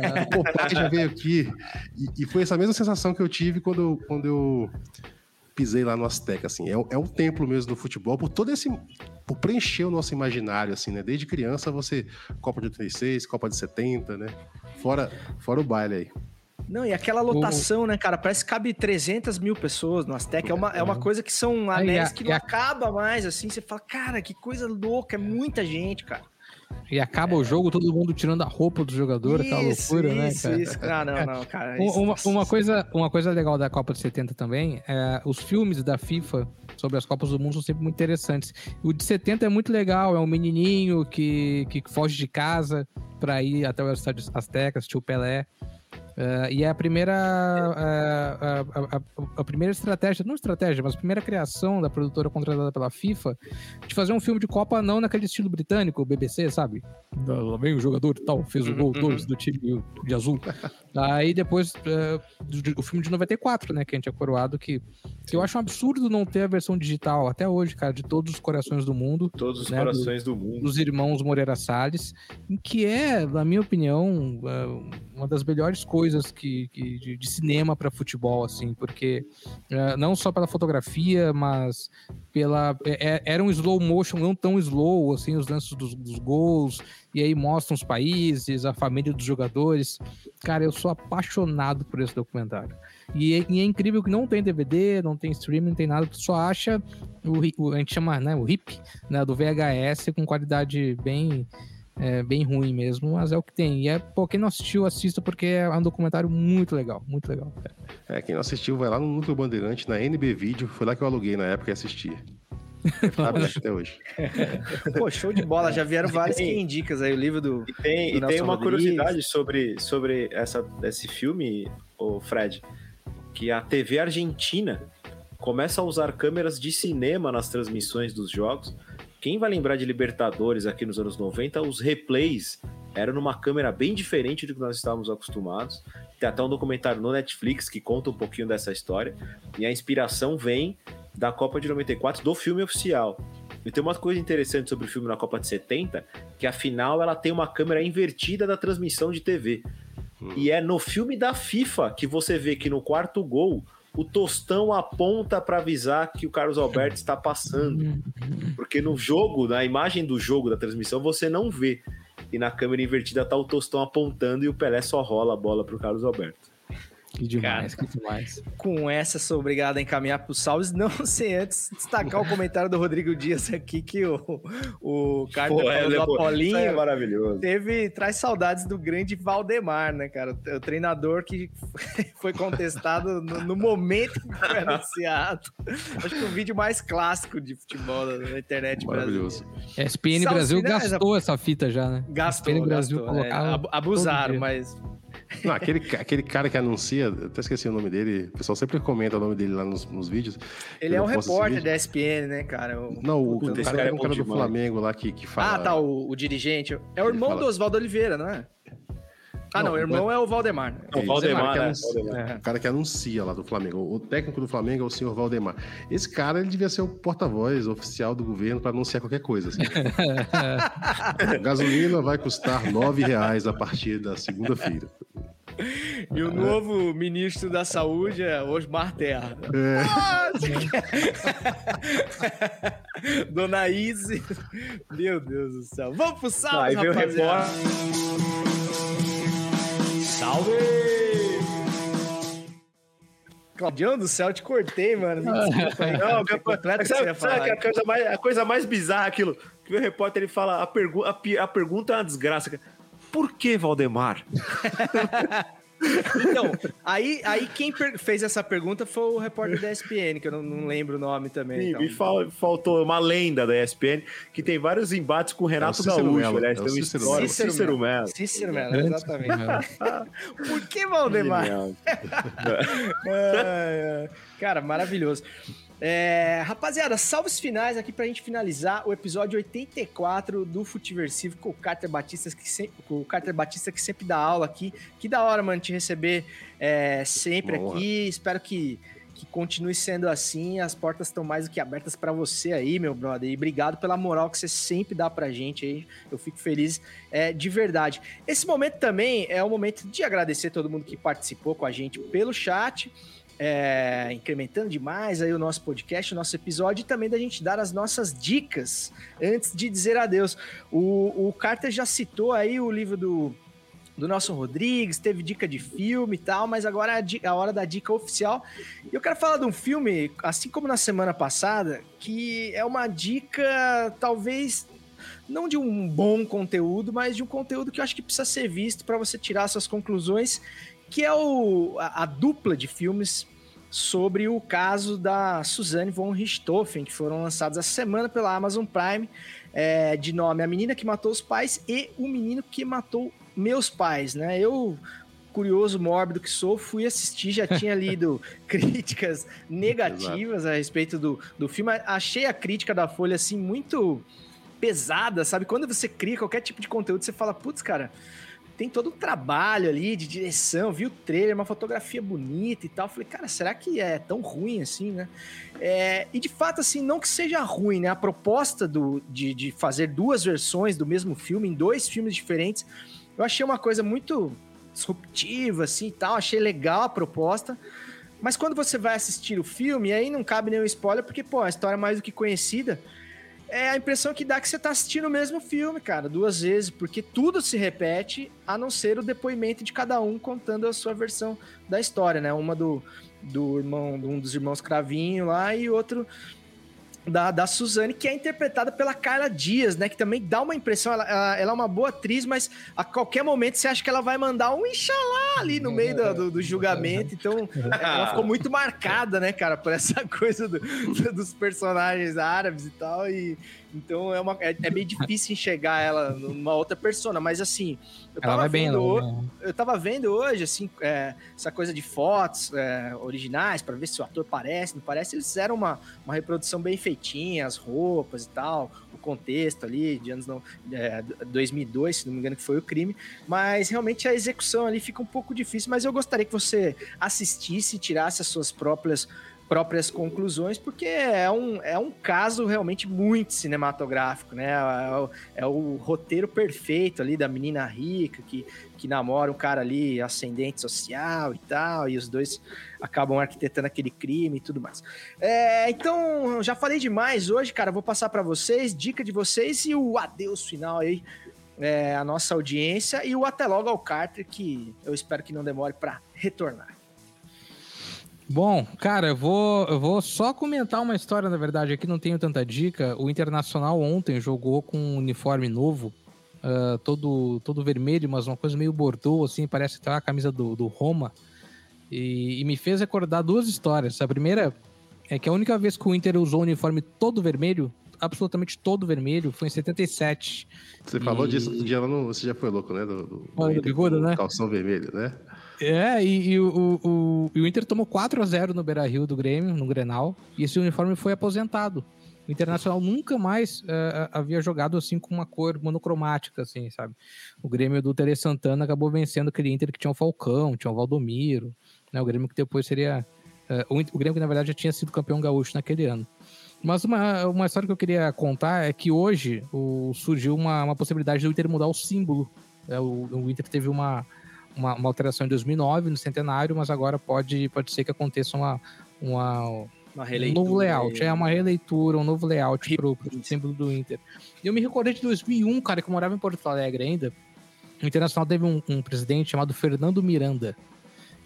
É, o Popeye já veio aqui. E, e foi essa mesma sensação que eu tive quando, quando eu pisei lá no Azteca, assim. É, um- é um templo mesmo do futebol, por todo esse... Por preencher o nosso imaginário, assim, né? Desde criança, você... Copa de 86, Copa de 70, né? Fora, fora o baile aí. Não, e aquela lotação, né, cara? Parece que cabe 300 mil pessoas no Azteca. É uma, é uma coisa que são anéis que não a- acaba mais, assim. Você fala, cara, que coisa louca. É muita gente, cara. E acaba o jogo, todo mundo tirando a roupa do jogador, aquela Isso, loucura, né, isso, cara? isso. Ah, não, não, cara. Isso- Uma, uma coisa, uma coisa legal da Copa de 70 também, é, os filmes da FIFA sobre as Copas do Mundo são sempre muito interessantes. O de 70 é muito legal, é um menininho que, que foge de casa para ir até o estádio Azteca, assistir o Pelé. É, e é a primeira, é, a, a- a- primeira estratégia, não estratégia, mas a primeira criação da produtora contratada pela FIFA de fazer um filme de Copa não naquele estilo britânico, BBC, sabe? Lá vem o jogador e tal, fez o gol Uhum, dois do time de azul. Aí depois, do- o filme de 94, né, que a gente é coroado, que, que eu acho um absurdo não ter a versão digital até hoje, cara, de todos os corações do mundo. Todos os né, corações do mundo. Dos irmãos Moreira Salles, que é, na minha opinião, é, uma das melhores coisas que, que- de, de cinema para futebol, assim, porque é, não só pela fotografia, mas pela. é- é- era um slow motion, não tão slow, assim, os lances dos, dos gols, e aí mostram os países, a família dos jogadores. Cara, eu sou apaixonado por esse documentário. E é, e é incrível que não tem DVD, não tem streaming, não tem nada, tu só acha o, o- a gente chama, né, o RIP, né, do VHS com qualidade bem é, bem ruim mesmo, mas é o que tem. E é, pô, quem não assistiu, assista porque é um documentário muito legal, muito legal. É, quem não assistiu, vai lá no Núcleo Bandeirante, na NB Vídeo. Foi lá que eu aluguei na época e assisti. Tá até hoje. Pô, show de bola. Já vieram várias Tem- quem dicas aí. O livro do. E tem, do e tem uma Rodrigues. curiosidade sobre, sobre essa, esse filme, o Fred, que a TV argentina começa a usar câmeras de cinema nas transmissões dos jogos. Quem vai lembrar de Libertadores aqui nos anos 90, os replays eram numa câmera bem diferente do que nós estávamos acostumados. Tem até um documentário no Netflix que conta um pouquinho dessa história. E a inspiração vem da Copa de 94, do filme oficial. E tem uma coisa interessante sobre o filme na Copa de 70, que afinal ela tem uma câmera invertida da transmissão de TV. E é no filme da FIFA que você vê que no quarto gol o Tostão aponta para avisar que o Carlos Alberto está passando. Porque no jogo, na imagem do jogo da transmissão, você não vê. E na câmera invertida tá o Tostão apontando e o Pelé só rola a bola pro Carlos Alberto. Que demais, que demais. Com essa, sou obrigado a encaminhar para os salves. Não sem antes destacar o comentário do Rodrigo Dias aqui, que o, o Pô, é, do Apolinho. é maravilhoso. Teve, traz saudades do grande Valdemar, né, cara? O treinador que foi contestado no, no momento que foi anunciado. Acho que o vídeo mais clássico de futebol da na internet Maravilhoso. brasileira. ESPN Salve Brasil finais, gastou essa fita já, né? Gastou, ESPN Brasil gastou, é, abusaram, mas Não, aquele, aquele cara que anuncia, eu até esqueci o nome dele, o pessoal sempre comenta o nome dele lá nos, nos vídeos. ele é um repórter da ESPN, né, cara? O- Não, o, o cara, cara é é um cara do. Flamengo lá que, que fala. Ah, tá, o, o dirigente. É o irmão fala- do Oswaldo Oliveira, não é? Ah, não, Não, o irmão mas- é o Valdemar. É, Não, esse Valdemar, cara que né? Valdemar. é, O cara que anuncia lá do Flamengo. O técnico do Flamengo é o senhor Valdemar. Esse cara, ele devia ser o porta-voz oficial do governo para anunciar qualquer coisa. assim. Gasolina vai custar 9 reais a partir da segunda-feira. E o novo ministro da Saúde é Osmar Terra. É. Dona Izzy. Meu Deus do céu. Vamos pro salve, o rapaziada. Salve! Claudião do céu, te cortei, mano. Desculpa aí. Não, completo que sabe, a coisa, mais, a coisa mais bizarra é aquilo? Que o repórter ele fala, a, pergu a, a pergunta é uma desgraça. Por que Valdemar? Então, aí, aí quem fez essa pergunta foi o repórter da ESPN, que eu não, não lembro o nome também. Sim, então. me fal- faltou uma lenda da ESPN que tem vários embates com o Renato Cícero Gaúcho. Aliás, é o tem Cícero história. Melo. Cícero Melo. Cícero Melo, Grande exatamente. Cícero Por que Valdemar? Cara, maravilhoso. É, rapaziada, salves finais aqui pra gente finalizar o episódio 84 do Futiversivo com o Carter Batista, que sempre, com o Carter Batista que sempre dá aula aqui. Que da hora, mano, te receber é, sempre Boa. aqui. Espero que, que continue sendo assim. As portas estão mais do que abertas pra você aí, meu brother. E obrigado pela moral que você sempre dá pra gente aí. Eu fico feliz é, de verdade. Esse momento também é o momento de agradecer todo mundo que participou com a gente pelo chat é, incrementando demais aí o nosso podcast, o nosso episódio, e também da gente dar as nossas dicas antes de dizer adeus. O, o Carter já citou aí o livro do, do Nelson Rodrigues, teve dica de filme e tal, mas agora é a, di- a hora da dica oficial. E eu quero falar de um filme, assim como na semana passada, que é uma dica, talvez, não de um bom conteúdo, mas de um conteúdo que eu acho que precisa ser visto para você tirar suas conclusões, que é o, a, a dupla de filmes sobre o caso da Suzanne von Richthofen, que foram lançados essa semana pela Amazon Prime, é, de nome A Menina que Matou os Pais e O Menino que Matou Meus Pais, né? Eu, curioso, mórbido que sou, fui assistir, já tinha lido críticas negativas a respeito do, do filme, achei a crítica da Folha, assim, muito pesada, sabe? Quando você cria qualquer tipo de conteúdo, você fala, putz, cara, tem todo um trabalho ali de direção, viu o trailer, uma fotografia bonita e tal. Falei, cara, será que é tão ruim assim, né? É, e de fato, assim, não que seja ruim, né? A proposta do, de, de fazer duas versões do mesmo filme, em dois filmes diferentes, eu achei uma coisa muito disruptiva, assim e tal. Achei legal a proposta. Mas quando você vai assistir o filme, aí não cabe nenhum spoiler, porque, pô, a história é mais do que conhecida é a impressão que dá que você tá assistindo o mesmo filme, cara, duas vezes, porque tudo se repete, a não ser o depoimento de cada um contando a sua versão da história, né? Uma do, do irmão, um dos irmãos Cravinho lá e outro da, da Suzane, que é interpretada pela Carla Dias, né? Que também dá uma impressão, ela, ela, ela é uma boa atriz, mas a qualquer momento você acha que ela vai mandar um Inxalá ali no meio do, do, do julgamento. Então, ela ficou muito marcada, né, cara, por essa coisa do- dos personagens árabes e tal. E então é, uma, é, é meio difícil enxergar ela numa outra persona, mas assim, eu Ela vai bem, vendo vai bem. eu tava vendo hoje, assim, é, essa coisa de fotos é, originais para ver se o ator parece, não parece. Eles fizeram uma, uma reprodução bem feitinha, as roupas e tal, o contexto ali de anos não, é, 2002, se não me engano, que foi o crime. Mas realmente a execução ali fica um pouco difícil. Mas eu gostaria que você assistisse e tirasse as suas próprias próprias conclusões, porque é um, é um caso realmente muito cinematográfico, né? É o, é o roteiro perfeito ali da menina rica que, que namora um cara ali ascendente social e tal, e os dois acabam arquitetando aquele crime e tudo mais. É, então, já falei demais hoje, cara. Vou passar para vocês, dica de vocês e o adeus final aí. É, a nossa audiência e o até logo ao Carter, que eu espero que não demore para retornar. Bom, cara, eu vou, eu vou só comentar uma história, na verdade, aqui não tenho tanta dica. O Internacional ontem jogou com um uniforme novo, ah, todo, todo vermelho, mas uma coisa meio bordô, assim, parece até a camisa do, do Roma. E, e me fez recordar duas histórias. A primeira é que a única vez que o Inter usou o uniforme todo vermelho, absolutamente todo vermelho, foi em 77. Você falou E- disso outro dia lá no. Você já foi louco, né? Do, do, Olha, bicudo, com né? Calção vermelho, né? É, e, e o, o, o- Inter tomou 4 a 0 no Beira Rio do Grêmio, no Grenal, e esse uniforme foi aposentado. O Internacional nunca mais eh, havia jogado assim com uma cor monocromática, assim, sabe? O Grêmio do Tere Santana acabou vencendo aquele Inter que tinha o Falcão, tinha o Valdomiro, né? O Grêmio que depois seria. eh, o Grêmio que na verdade já tinha sido campeão gaúcho naquele ano. Mas uma, uma história que eu queria contar é que hoje o- surgiu uma, uma possibilidade do Inter mudar o símbolo. É, o, o Inter teve uma, uma, uma alteração em 2009, no centenário, mas agora pode, pode ser que aconteça uma, uma, Uma um novo layout. É uma releitura, um novo layout pro, pro símbolo do Inter. E eu me recordei de 2001, cara, que eu morava em Porto Alegre ainda. O Internacional teve um, um presidente chamado Fernando Miranda.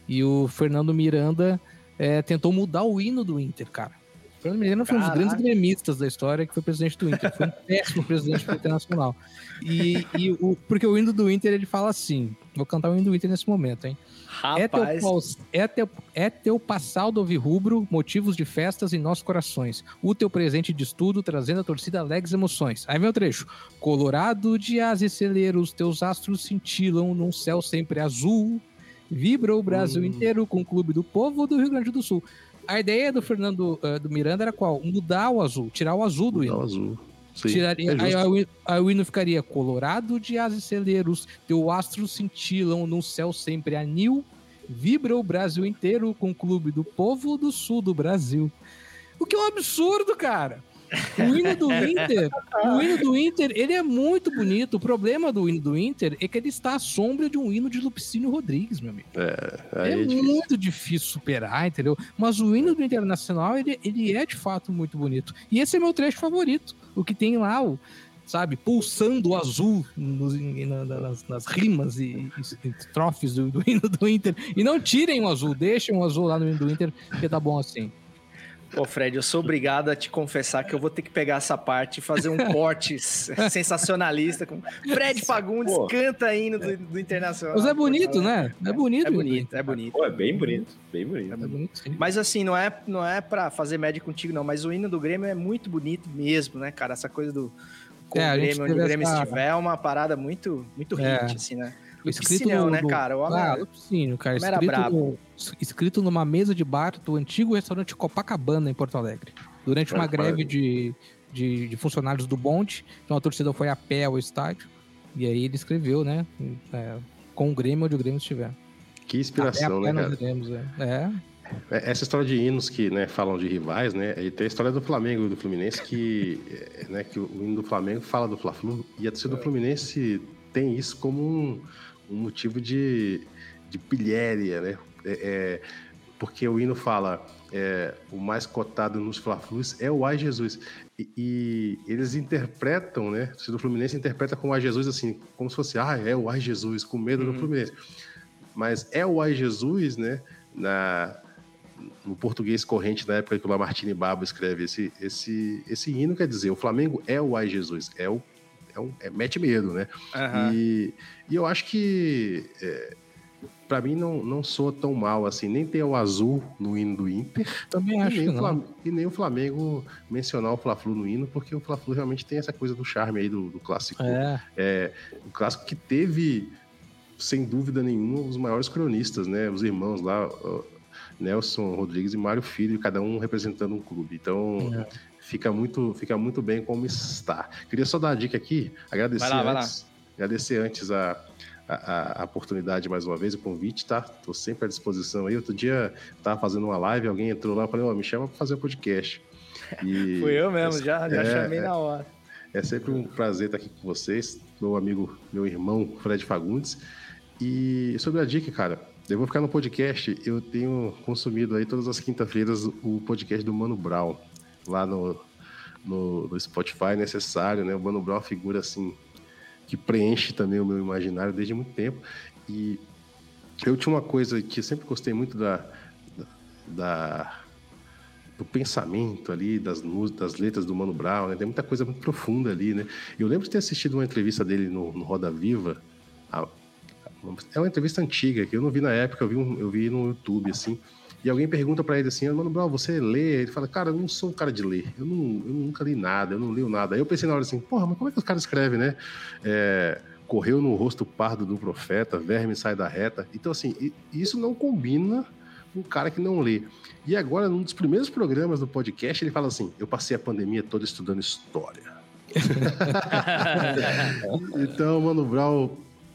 E o Fernando Miranda eh, tentou mudar o hino do Inter, cara. Fernando Miranda foi um dos grandes gremistas da história, que foi presidente do Inter. Foi um péssimo presidente do Internacional. E, e o, porque o hino do Inter, ele fala assim... Vou cantar o hino do Inter nesse momento, hein? É teu, Rapaz, é, teu, é teu passal do rubro, motivos de festas em nossos corações. O teu presente de estudo, trazendo à torcida alegres emoções. Aí vem o trecho. Colorado de asas e celeiros, teus astros cintilam num céu sempre azul. Vibra o Brasil inteiro com o clube do povo do Rio Grande do Sul. A ideia do Fernando eh, do Miranda era qual? Mudar o azul, tirar o azul do hino. o azul. Sim, Tiraria, é aí, o hino- aí o hino ficaria colorado de asas celeiros, teu astros cintilam no céu sempre anil, vibra o Brasil inteiro com o clube do povo do sul do Brasil. O que é um absurdo, cara. O hino do Inter, o hino do Inter, ele é muito bonito. O problema do hino do Inter é que ele está à sombra de um hino de Lupicínio Rodrigues, meu amigo. É, É, é difícil. muito difícil superar, entendeu? Mas o hino do Internacional, ele, ele é de fato muito bonito. E esse é meu trecho favorito. O que tem lá, o, sabe, pulsando o azul nos- nas, nas rimas e, e estrofes do, do hino do Inter. E não tirem o azul, deixem o azul lá no hino do Inter, porque tá bom assim. Pô, Fred, eu sou obrigado a te confessar que eu vou ter que pegar essa parte e fazer um corte sensacionalista com Fred Fagundes Pô. canta hino do, do Internacional. Mas é bonito, né? É bonito. É bonito, é bonito. Pô, é bem bonito, bem bonito. É bonito, sim. Mas assim, não é, não é pra fazer média contigo, não. Mas o hino do Grêmio é muito bonito mesmo, né, cara? Essa coisa do com É, o Grêmio, onde o Grêmio essa- estiver, é uma parada muito, muito hit, É. assim, né? O escrito Piscinão, no- né, cara? O homem ah, é- Lupicínio, cara. o homem era Escrito, brabo. no- escrito numa mesa de bar do antigo restaurante Copacabana, em Porto Alegre. Durante uma greve de, de, de funcionários do bonde. Então a torcida foi a pé ao estádio. E aí ele escreveu, né? é, com o Grêmio onde o Grêmio estiver. Que inspiração, pé né, nós cara? iremos, é. É. É, Essa história de hinos que né, falam de rivais, né? E tem a história do Flamengo e do Fluminense que, é, né, que o hino do Flamengo fala do Fla-Flu e a torcida do Fluminense tem isso como um, um motivo de, de pilhéria, né? É, é, porque o hino fala é, o mais cotado nos Fla-Flus é o Ai Jesus. E, e eles interpretam, né? Torcida do Fluminense interpreta como Ai Jesus assim, como se fosse, ah, é o Ai Jesus, com medo do Fluminense. Mas é o Ai Jesus, né? Na, no português corrente da época que o Lamartine Babo escreve esse, esse, esse hino, quer dizer, o Flamengo é o Ai Jesus, é o é um, é, mete medo, né? Aham. E, e eu acho que é, para mim não, não soa tão mal assim, nem ter o azul no hino do Inter, Também acho nem, que o não. Flam- e nem o Flamengo mencionar o Fla-Flu no hino, porque o Fla-Flu realmente tem essa coisa do charme aí do, do clássico. É. É, o clássico que teve, sem dúvida nenhuma, os maiores cronistas, né? Os irmãos lá, Nelson Rodrigues e Mário Filho, cada um representando um clube. Então, É. fica, muito, fica muito bem como está. Queria só dar uma dica aqui, agradecer Vai lá, vai lá. antes, agradecer antes a, a, a- oportunidade mais uma vez, o convite, tá? Tô sempre à disposição aí. Outro dia tava fazendo uma live, alguém entrou lá e falei, ó, me chama para fazer um podcast. E Fui eu mesmo, já, já É, chamei é. na hora. é sempre um prazer estar aqui com vocês, meu amigo, meu irmão Fred Fagundes. E sobre a dica, cara, eu vou ficar no podcast. Eu tenho consumido aí todas as quinta-feiras o podcast do Mano Brown, lá no, no, no Spotify, necessário, né? O Mano Brown é uma figura assim que preenche também o meu imaginário desde muito tempo. E eu tinha uma coisa que eu sempre gostei muito da, da, do pensamento ali, das, das letras do Mano Brown, né? Tem muita coisa muito profunda ali, né? Eu lembro de ter assistido uma entrevista dele no, no Roda Viva. a- é uma entrevista antiga, que eu não vi na época, eu vi, um- eu vi no YouTube, assim. E alguém pergunta pra ele assim, Mano Brown, você lê? Ele fala, cara, eu não sou um cara de ler. Eu, não, eu nunca li nada, eu não leio nada. Aí eu pensei na hora assim, porra, mas como é que os caras escrevem, né? É, correu no rosto pardo do profeta, verme sai da reta. Então, assim, isso não combina com um cara que não lê. E agora, num dos primeiros programas do podcast, ele fala assim: Eu passei a pandemia toda estudando história. então, Mano Brown,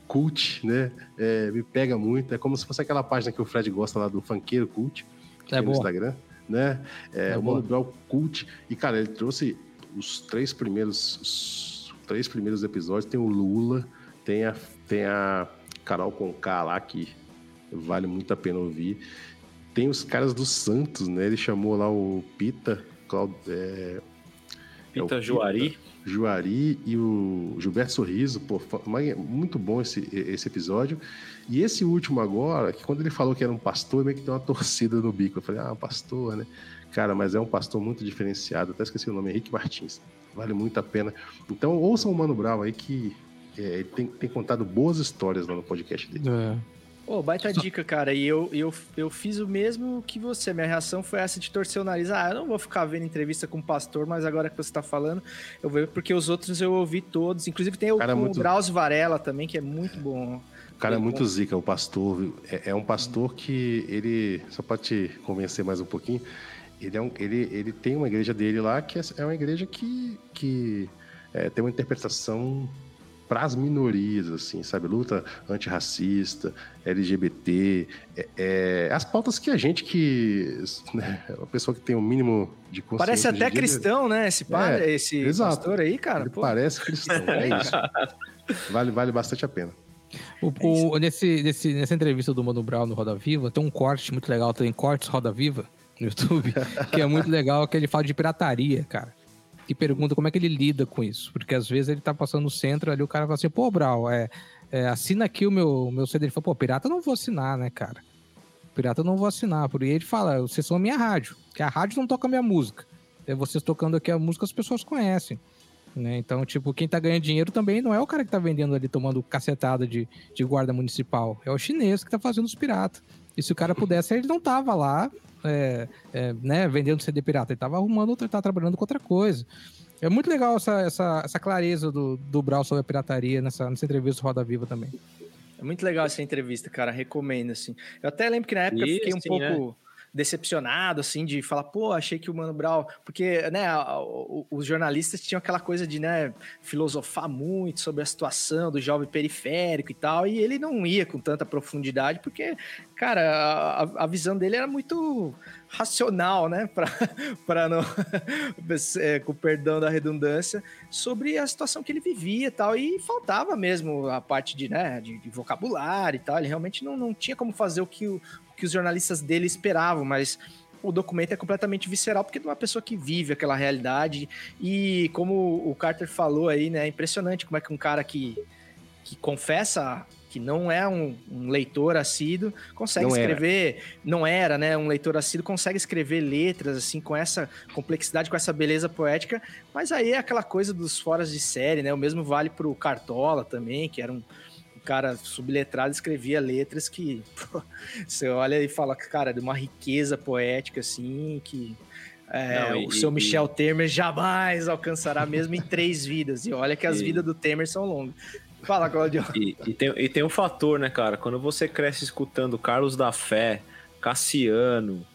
cult, né? é, me pega muito. É como se fosse aquela página que o Fred gosta lá do Funkeiro Cult, que É tem no. Instagram, né? É, É o. Mano Brown Cult. E, cara, ele trouxe os três primeiros. Os três primeiros episódios. Tem o Lula, tem a, tem a Carol Conká lá, que vale muito a pena ouvir. Tem os caras do Santos, né? Ele chamou lá o Pita, Claudio, é, é o Pita Juari. E o Gilberto Sorriso, pô, mas muito bom esse, esse episódio. E esse último agora, que quando ele falou que era um pastor, meio que tem uma torcida no bico. Eu falei, ah, pastor, né? Cara, mas é um pastor muito diferenciado, até esqueci o nome, Henrique Martins. Vale muito a pena. Então, ouçam o Mano Brown aí que é, ele tem, tem contado boas histórias lá no podcast dele. É. Pô, baita dica, cara. E eu, eu, eu fiz o mesmo que você. Minha reação foi essa de torcer o nariz. Ah, eu não vou ficar vendo entrevista com o pastor, mas agora que você tá falando, eu vou ver porque os outros eu ouvi todos. Inclusive tem o Cara, com muito- o Drauzio Varela também, que é muito bom. cara é muito zica, o pastor. É, é um pastor que ele, só pra te convencer mais um pouquinho, ele, é um, ele, ele tem uma igreja dele lá que é, é uma igreja que, que é, tem uma interpretação para as minorias, assim, sabe? Luta antirracista, LGBT, é, é, as pautas que a gente que. Né, a pessoa que tem o mínimo de consciência. Parece até dia- cristão, né? Esse, padre, É, esse exato. pastor aí, cara. Ele pô. parece cristão, é isso. Vale, vale bastante a pena. O- o- nesse, nesse- nessa entrevista do Mano Brown no Roda Viva, tem um corte muito legal, tem cortes Roda Viva no YouTube, que é muito legal, que ele fala de pirataria, cara. E pergunta como é que ele lida com isso. Porque às vezes ele tá passando no centro ali, o cara fala assim, pô, Brown, é, é, assina aqui o meu, meu CD. Ele fala, pô, pirata eu não vou assinar, né, cara? Pirata eu não vou assinar. Por ele fala, vocês são a minha rádio, que a rádio não toca a minha música. É vocês tocando aqui a música, as pessoas conhecem. Né? Então, tipo, quem tá ganhando dinheiro também não é o cara que tá vendendo ali, tomando cacetada de, de guarda municipal. É o chinês que tá fazendo os piratas. E se o cara pudesse, ele não tava lá, é, é, né, vendendo CD pirata. Ele tava arrumando, ele tava trabalhando com outra coisa. É muito legal essa, essa, essa clareza do, do Brau sobre a pirataria nessa, nessa entrevista do Roda Viva também. É muito legal essa entrevista, cara. Recomendo, assim. Eu até lembro que na época eu fiquei um assim, pouco decepcionado, assim, de falar, pô, achei que o Mano Brown. Porque, né, os jornalistas tinham aquela coisa de, né, filosofar muito sobre a situação do jovem periférico e tal, e ele não ia com tanta profundidade, porque, cara, a, a visão dele era muito racional, né, pra não. é, com perdão da redundância, sobre a situação que ele vivia e tal, e faltava mesmo a parte de, né, de, de vocabulário e tal, ele realmente não, não tinha como fazer o que, o que os jornalistas dele esperavam, mas o documento é completamente visceral, porque é de uma pessoa que vive aquela realidade, e como o Carter falou aí, né, é impressionante como é que um cara que, que confessa que não é um, um leitor assíduo, consegue Não era. escrever, não era, né, um leitor assíduo, consegue escrever letras, assim, com essa complexidade, com essa beleza poética, mas aí é aquela coisa dos foras de série, né, o mesmo vale pro Cartola também, que era um cara subletrado, escrevia letras que pô, você olha e fala, cara, de uma riqueza poética, assim, que é, Não, e- o seu e- Michel Temer jamais alcançará mesmo em três vidas, e olha que as E- vidas do Temer são longas. Fala, Claudio. E, e tem, e tem um fator, né, cara? Quando você cresce escutando Carlos da Fé, Cassiano,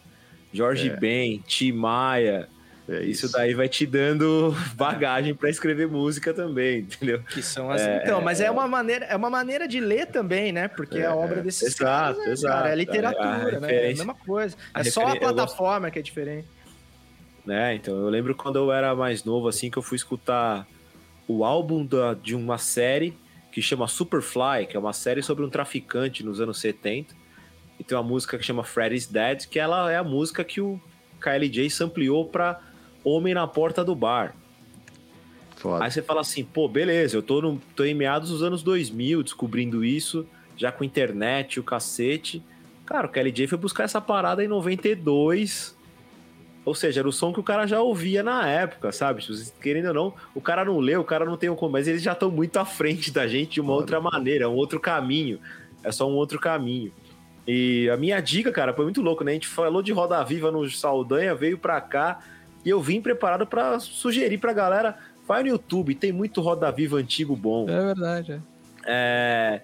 Jorge É. Ben, Tim Maia, É isso daí vai te dando bagagem pra escrever música também, entendeu? Que são as... É, então, mas é é. uma maneira, é uma maneira de ler também, né? Porque a obra desses exato, caras, exato. cara, é A literatura, né? É a mesma coisa. a É só a eu gosto- plataforma que é diferente. né? Então eu lembro quando eu era mais novo, assim, que eu fui escutar o álbum da, de uma série que chama Superfly, que é uma série sobre um traficante nos anos 70. E tem uma música que chama Freddy's Dead, que ela é a música que o KLJ sampleou pra Homem na Porta do Bar. Foda. Aí você fala assim, pô, beleza, eu tô, no, tô em meados dos anos 2000 descobrindo isso, já com internet, o cacete. Cara, o KLJ foi buscar essa parada em 92. Ou seja, era o som que o cara já ouvia na época, sabe? Querendo ou não, o cara não lê, o cara não tem o como, mas eles já estão muito à frente da gente de uma outra maneira, um outro caminho. É só um outro caminho. E a minha dica, cara, foi muito louco, né? A gente falou de Roda Viva no Saldanha, veio pra cá e eu vim preparado pra sugerir pra galera. Vai no YouTube, tem muito Roda Viva antigo bom. É verdade, é. É,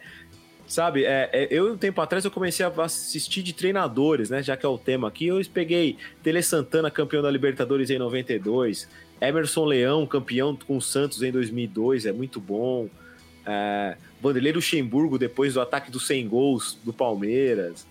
sabe, é, é, eu um tempo atrás eu comecei a assistir de treinadores, né? Já que é o tema aqui, eu peguei Tele Santana, campeão da Libertadores em 92, Emerson Leão, campeão com o Santos em 2002, é muito bom. É, Vanderlei Luxemburgo, depois do ataque dos 100 gols do Palmeiras.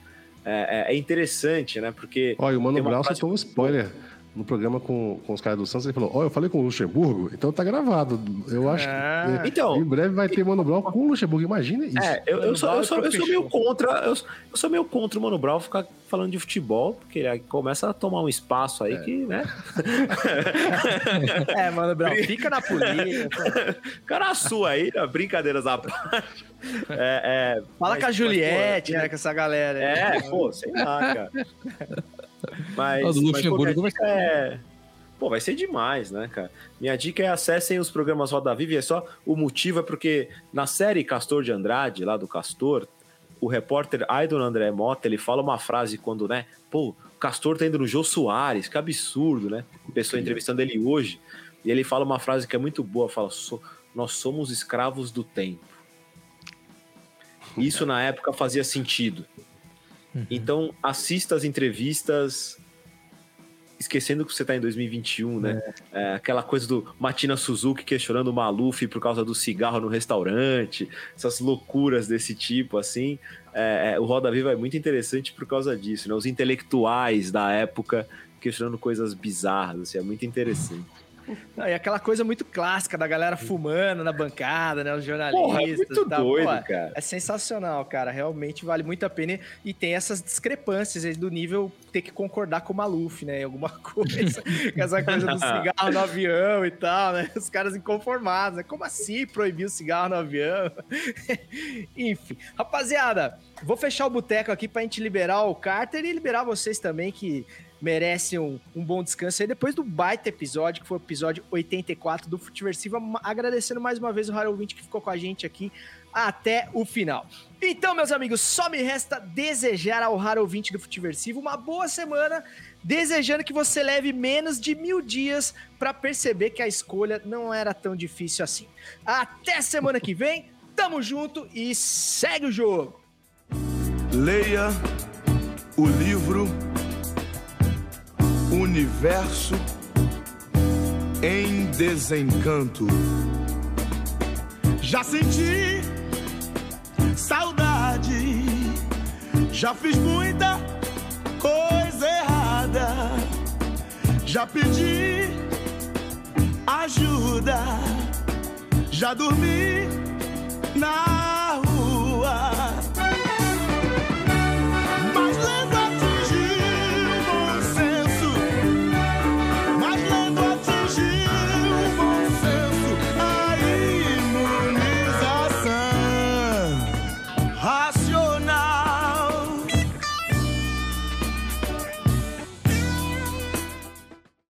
É, é- é interessante, né? Porque. Olha, o Mano frase- soltou um spoiler no programa com, com os caras do Santos. Ele falou: Ó, eu falei com o Luxemburgo, então tá gravado. Eu acho Ah. que. Então- Em breve vai ter Mano Brown com o Luxemburgo. Imagina isso. É, eu, eu, sou, eu, sou, eu sou meio contra. Eu, eu sou meio contra o Mano Brown ficar falando de futebol, porque aí começa a tomar um espaço aí que, né? É, mano, Brown, fica na polícia. Cara, sua aí, né? brincadeiras à parte. É, é, Fala mas- com a mas, Juliette, pô, né? Com essa galera. aí. É, pô, sei lá, cara. Mas, Ó, do mas, pô, Luxemburgo vai dica é... Pô, vai ser demais, né, cara? Minha dica é acessem os programas Roda Viva e é só... O motivo é porque na série Castor de Andrade, lá do Castor, o repórter Aidon André Mota, ele fala uma frase quando, né? Pô, o Castor tá indo no Jô Soares, que absurdo, né? Pessoa entrevistando ele hoje. E ele fala uma frase que é muito boa, fala, "So- nós somos escravos do tempo. Isso na época fazia sentido. Então, assista as entrevistas esquecendo que você tá em 2021, né? É, aquela coisa do Matina Suzuki questionando o Maluf por causa do cigarro no restaurante, essas loucuras desse tipo, assim. É, é, o Roda Viva é muito interessante por causa disso, né? Os intelectuais da época questionando coisas bizarras, assim, é muito interessante. Não, e aquela coisa muito clássica da galera fumando na bancada, né? Os jornalistas. Porra, é muito tal. doido, Pô, cara. É sensacional, cara. Realmente vale muito a pena. E tem essas discrepâncias aí do nível ter que concordar com o Maluf, né? em Alguma coisa. Com essa coisa do cigarro no avião e tal, né? Os caras inconformados. Né? Como assim proibir o cigarro no avião? Enfim. Rapaziada, vou fechar o boteco aqui pra gente liberar o Carter e liberar vocês também que merecem um, um bom descanso aí depois do baita episódio, que foi o episódio 84 do Futiversiva. Agradecendo mais uma vez o Harold Wint que ficou com a gente aqui até o final. Então, meus amigos, só me resta desejar ao Harold Wint do Futiversivo uma boa semana, desejando que você leve menos de mil dias para perceber que a escolha não era tão difícil assim. Até semana que vem, tamo junto e segue o jogo! Leia o livro Universo em Desencanto. Já senti saudade, já fiz muita coisa errada, já pedi ajuda, já dormi na rua.